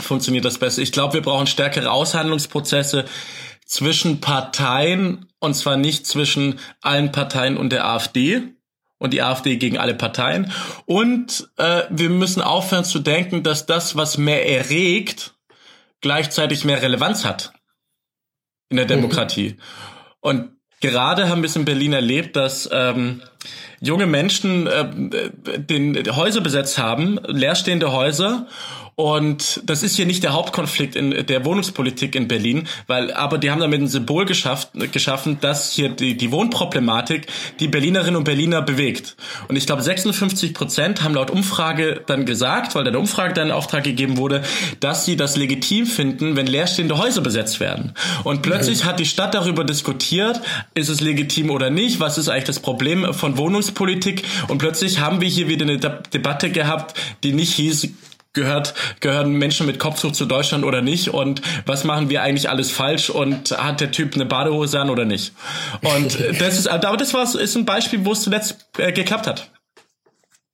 funktioniert das besser. Ich glaube, wir brauchen stärkere Aushandlungsprozesse zwischen Parteien und zwar nicht zwischen allen Parteien und der AfD und die AfD gegen alle Parteien. Und äh, wir müssen aufhören zu denken, dass das, was mehr erregt, gleichzeitig mehr Relevanz hat in der mhm. Demokratie. Mhm. Und gerade haben wir es in Berlin erlebt, dass ähm, junge Menschen äh, den Häuser besetzt haben, leerstehende Häuser und das ist hier nicht der Hauptkonflikt in der Wohnungspolitik in Berlin, weil aber die haben damit ein Symbol geschafft, geschaffen, dass hier die, die Wohnproblematik die Berlinerinnen und Berliner bewegt. Und ich glaube, 56 Prozent haben laut Umfrage dann gesagt, weil der Umfrage dann in Auftrag gegeben wurde, dass sie das legitim finden, wenn leerstehende Häuser besetzt werden. Und plötzlich hat die Stadt darüber diskutiert, ist es legitim oder nicht, was ist eigentlich das Problem von Wohnungspolitik und plötzlich haben wir hier wieder eine De Debatte gehabt, die nicht hieß, gehört, gehören Menschen mit Kopftuch zu Deutschland oder nicht und was machen wir eigentlich alles falsch und hat der Typ eine Badehose an oder nicht. Und das ist, aber das war, ist ein Beispiel, wo es zuletzt äh, geklappt hat.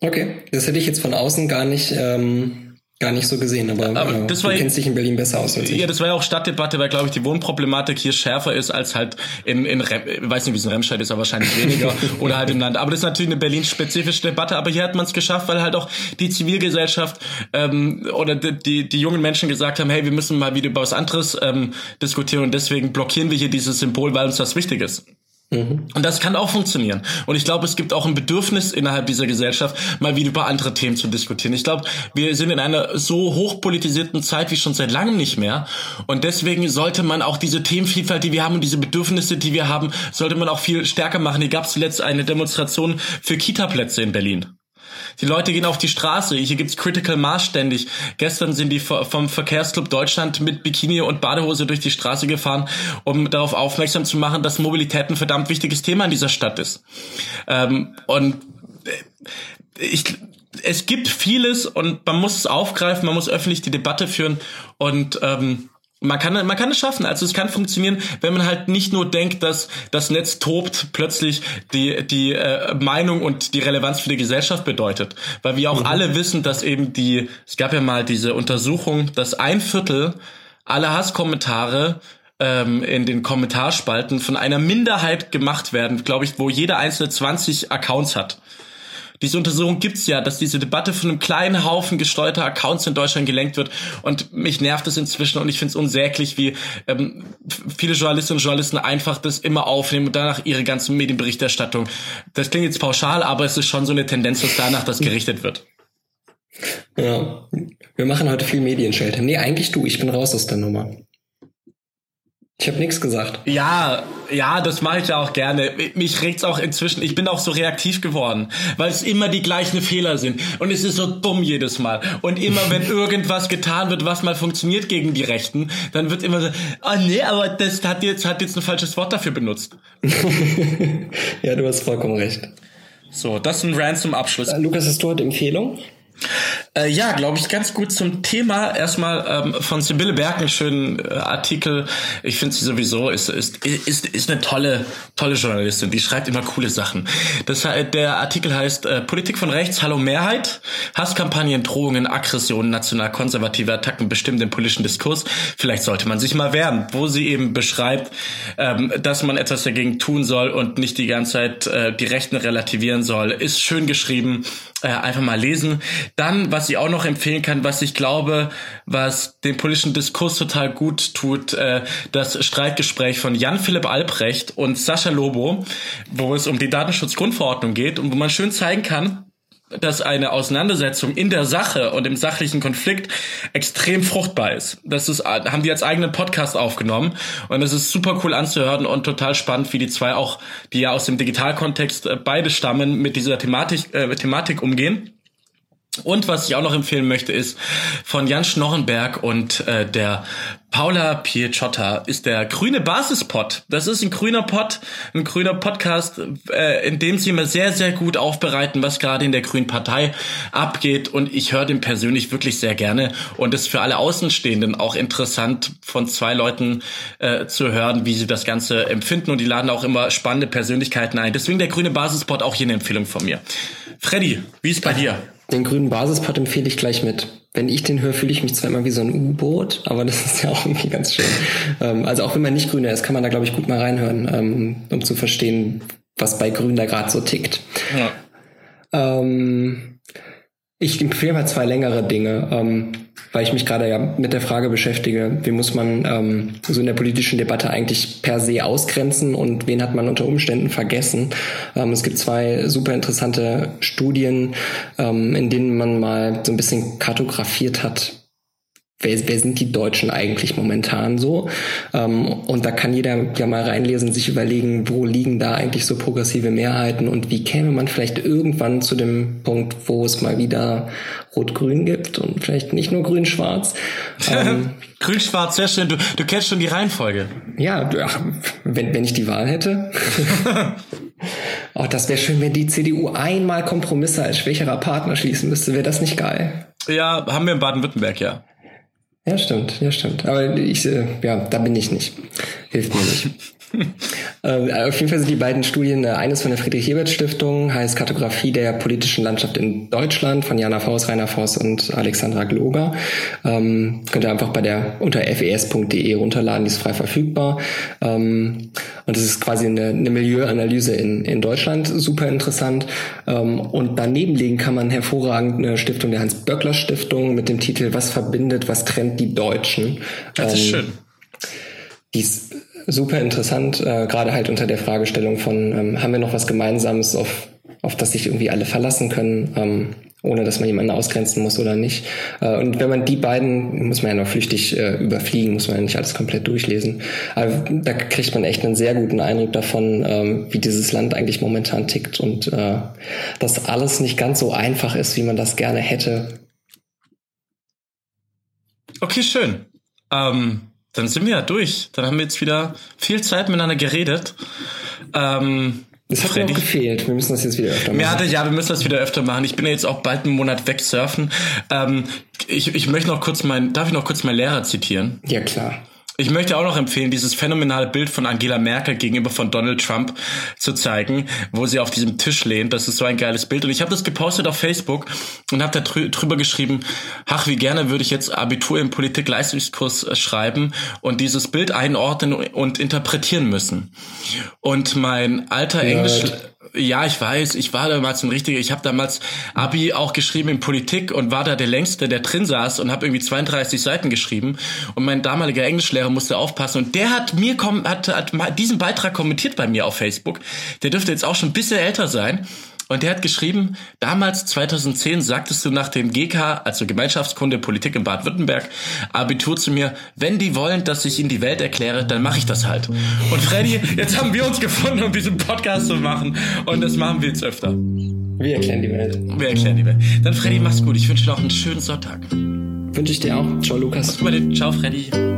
Okay, das hätte ich jetzt von außen gar nicht ähm, gar nicht so gesehen, aber, aber äh, das du war, kennst dich in Berlin besser aus als ich. Ja, das war ja auch Stadtdebatte, weil, glaube ich, die Wohnproblematik hier schärfer ist als halt in, in Rem, ich weiß nicht, wie es in Remscheid ist, aber wahrscheinlich weniger oder halt im Land. Aber das ist natürlich eine Berlin-spezifische Debatte, aber hier hat man es geschafft, weil halt auch die Zivilgesellschaft ähm, oder die, die, die jungen Menschen gesagt haben, hey, wir müssen mal wieder über was anderes ähm, diskutieren und deswegen blockieren wir hier dieses Symbol, weil uns das wichtig ist. Mhm. Und das kann auch funktionieren. Und ich glaube, es gibt auch ein Bedürfnis innerhalb dieser Gesellschaft, mal wieder über andere Themen zu diskutieren. Ich glaube, wir sind in einer so hochpolitisierten Zeit wie schon seit langem nicht mehr. Und deswegen sollte man auch diese Themenvielfalt, die wir haben und diese Bedürfnisse, die wir haben, sollte man auch viel stärker machen. Hier gab es zuletzt eine Demonstration für Kita-Plätze in Berlin. Die Leute gehen auf die Straße. Hier gibt's Critical Mass ständig. Gestern sind die vom Verkehrsclub Deutschland mit Bikini und Badehose durch die Straße gefahren, um darauf aufmerksam zu machen, dass Mobilität ein verdammt wichtiges Thema in dieser Stadt ist. Ähm, und äh, ich, es gibt vieles und man muss es aufgreifen, man muss öffentlich die Debatte führen und ähm, man kann, man kann es schaffen. Also es kann funktionieren, wenn man halt nicht nur denkt, dass das Netz tobt, plötzlich die, die äh, Meinung und die Relevanz für die Gesellschaft bedeutet. Weil wir auch mhm. alle wissen, dass eben die, es gab ja mal diese Untersuchung, dass ein Viertel aller Hasskommentare ähm, in den Kommentarspalten von einer Minderheit gemacht werden, glaube ich, wo jeder einzelne 20 Accounts hat. Diese Untersuchung gibt's ja, dass diese Debatte von einem kleinen Haufen gesteuerter Accounts in Deutschland gelenkt wird. Und mich nervt es inzwischen und ich finde es unsäglich, wie ähm, viele Journalistinnen und Journalisten einfach das immer aufnehmen und danach ihre ganzen Medienberichterstattung. Das klingt jetzt pauschal, aber es ist schon so eine Tendenz, dass danach das gerichtet wird. Ja, wir machen heute viel Medienschelte. Nee, eigentlich du, ich bin raus aus der Nummer. Ich habe nichts gesagt. Ja, ja, das mache ich ja auch gerne. Mich regt's auch inzwischen. Ich bin auch so reaktiv geworden, weil es immer die gleichen Fehler sind und es ist so dumm jedes Mal. Und immer wenn irgendwas getan wird, was mal funktioniert gegen die Rechten, dann wird immer so, ah oh nee, aber das hat jetzt hat jetzt ein falsches Wort dafür benutzt. ja, du hast vollkommen recht. So, das ist ein Rant zum Abschluss. Äh, Lukas, hast du heute Empfehlung? Äh, ja, glaube ich, ganz gut zum Thema. Erstmal ähm, von Sibylle Berg einen schönen äh, Artikel. Ich finde sie sowieso ist, ist, ist, ist eine tolle, tolle Journalistin. Die schreibt immer coole Sachen. Das, der Artikel heißt äh, Politik von rechts, Hallo Mehrheit. Hasskampagnen, Drohungen, Aggressionen, national-konservative Attacken bestimmen den politischen Diskurs. Vielleicht sollte man sich mal wehren, wo sie eben beschreibt, ähm, dass man etwas dagegen tun soll und nicht die ganze Zeit äh, die Rechten relativieren soll. Ist schön geschrieben. Äh, einfach mal lesen. Dann, was ich auch noch empfehlen kann, was ich glaube, was den politischen Diskurs total gut tut, äh, das Streitgespräch von Jan-Philipp Albrecht und Sascha Lobo, wo es um die Datenschutzgrundverordnung geht und wo man schön zeigen kann, dass eine Auseinandersetzung in der Sache und im sachlichen Konflikt extrem fruchtbar ist. Das ist, haben die als eigenen Podcast aufgenommen und es ist super cool anzuhören und total spannend, wie die zwei auch, die ja aus dem Digitalkontext äh, beide stammen, mit dieser Thematik, äh, Thematik umgehen. Und was ich auch noch empfehlen möchte, ist von Jan Schnorrenberg und äh, der Paula Picciotta ist der grüne Basispod. Das ist ein grüner Pod, ein grüner Podcast, äh, in dem sie immer sehr, sehr gut aufbereiten, was gerade in der Grünen Partei abgeht. Und ich höre den persönlich wirklich sehr gerne. Und es ist für alle Außenstehenden auch interessant, von zwei Leuten äh, zu hören, wie sie das Ganze empfinden. Und die laden auch immer spannende Persönlichkeiten ein. Deswegen der grüne Basispod auch hier eine Empfehlung von mir. Freddy, wie ist bei dir? Den grünen Basispot empfehle ich gleich mit. Wenn ich den höre, fühle ich mich zwar immer wie so ein U-Boot, aber das ist ja auch irgendwie ganz schön. ähm, also auch wenn man nicht grüner ist, kann man da, glaube ich, gut mal reinhören, ähm, um zu verstehen, was bei Grün da gerade so tickt. Ja. Ähm, ich empfehle mal zwei längere Dinge. Ähm, weil ich mich gerade ja mit der Frage beschäftige, wie muss man ähm, so in der politischen Debatte eigentlich per se ausgrenzen und wen hat man unter Umständen vergessen. Ähm, es gibt zwei super interessante Studien, ähm, in denen man mal so ein bisschen kartografiert hat, wer, wer sind die Deutschen eigentlich momentan so? Ähm, und da kann jeder ja mal reinlesen, sich überlegen, wo liegen da eigentlich so progressive Mehrheiten und wie käme man vielleicht irgendwann zu dem Punkt, wo es mal wieder Rot-Grün gibt und vielleicht nicht nur Grün-Schwarz. Ähm, Grün-Schwarz, sehr schön. Du, du kennst schon die Reihenfolge. Ja, ach, wenn, wenn ich die Wahl hätte. oh, das wäre schön, wenn die CDU einmal Kompromisse als schwächerer Partner schließen müsste. Wäre das nicht geil? Ja, haben wir in Baden-Württemberg, ja. Ja, stimmt, ja, stimmt. Aber ich, äh, ja, da bin ich nicht. Hilft mir nicht. äh, auf jeden Fall sind die beiden Studien, äh, eines von der Friedrich-Ebert-Stiftung, heißt Kartografie der politischen Landschaft in Deutschland von Jana Voss, Rainer Voss und Alexandra Gloger. Ähm, könnt ihr einfach bei der unter fes.de runterladen, die ist frei verfügbar. Ähm, und das ist quasi eine, eine Milieuanalyse in, in Deutschland, super interessant. Ähm, und daneben legen kann man hervorragend eine Stiftung der Hans-Böckler-Stiftung mit dem Titel Was verbindet, was trennt die Deutschen? Das ist ähm, schön. Die ist super interessant, äh, gerade halt unter der Fragestellung von, ähm, haben wir noch was Gemeinsames, auf, auf das sich irgendwie alle verlassen können, ähm, ohne dass man jemanden ausgrenzen muss oder nicht. Äh, und wenn man die beiden, muss man ja noch flüchtig äh, überfliegen, muss man ja nicht alles komplett durchlesen. Aber da kriegt man echt einen sehr guten Eindruck davon, ähm, wie dieses Land eigentlich momentan tickt und äh, dass alles nicht ganz so einfach ist, wie man das gerne hätte. Okay, schön. Ähm dann sind wir ja durch. Dann haben wir jetzt wieder viel Zeit miteinander geredet. Ähm, das hat Freddy. mir auch gefehlt. Wir müssen das jetzt wieder öfter machen. Hatte, ja, wir müssen das wieder öfter machen. Ich bin ja jetzt auch bald einen Monat weg surfen. Ähm, ich, ich möchte noch kurz mein, darf ich noch kurz meinen Lehrer zitieren? Ja, klar. Ich möchte auch noch empfehlen, dieses phänomenale Bild von Angela Merkel gegenüber von Donald Trump zu zeigen, wo sie auf diesem Tisch lehnt. Das ist so ein geiles Bild. Und ich habe das gepostet auf Facebook und habe da drü drüber geschrieben, ach, wie gerne würde ich jetzt Abitur im Politik-Leistungskurs äh, schreiben und dieses Bild einordnen und interpretieren müssen. Und mein alter Englisch... Ja, ich weiß, ich war damals ein richtiger, ich habe damals Abi auch geschrieben in Politik und war da der längste, der drin saß und habe irgendwie 32 Seiten geschrieben. Und mein damaliger Englischlehrer musste aufpassen. Und der hat mir hat, hat diesen Beitrag kommentiert bei mir auf Facebook. Der dürfte jetzt auch schon ein bisschen älter sein Und der hat geschrieben, damals 2010 sagtest du nach dem GK, also Gemeinschaftskunde Politik in Baden-Württemberg, Abitur zu mir, wenn die wollen, dass ich ihnen die Welt erkläre, dann mache ich das halt. Und Freddy, jetzt haben wir uns gefunden, um diesen Podcast zu machen. Und das machen wir jetzt öfter. Wir erklären die Welt. Wir erklären die Welt. Dann Freddy, mach's gut. Ich wünsche dir noch einen schönen Sonntag. Wünsche ich dir auch. Ciao, Lukas. Ciao, Freddy.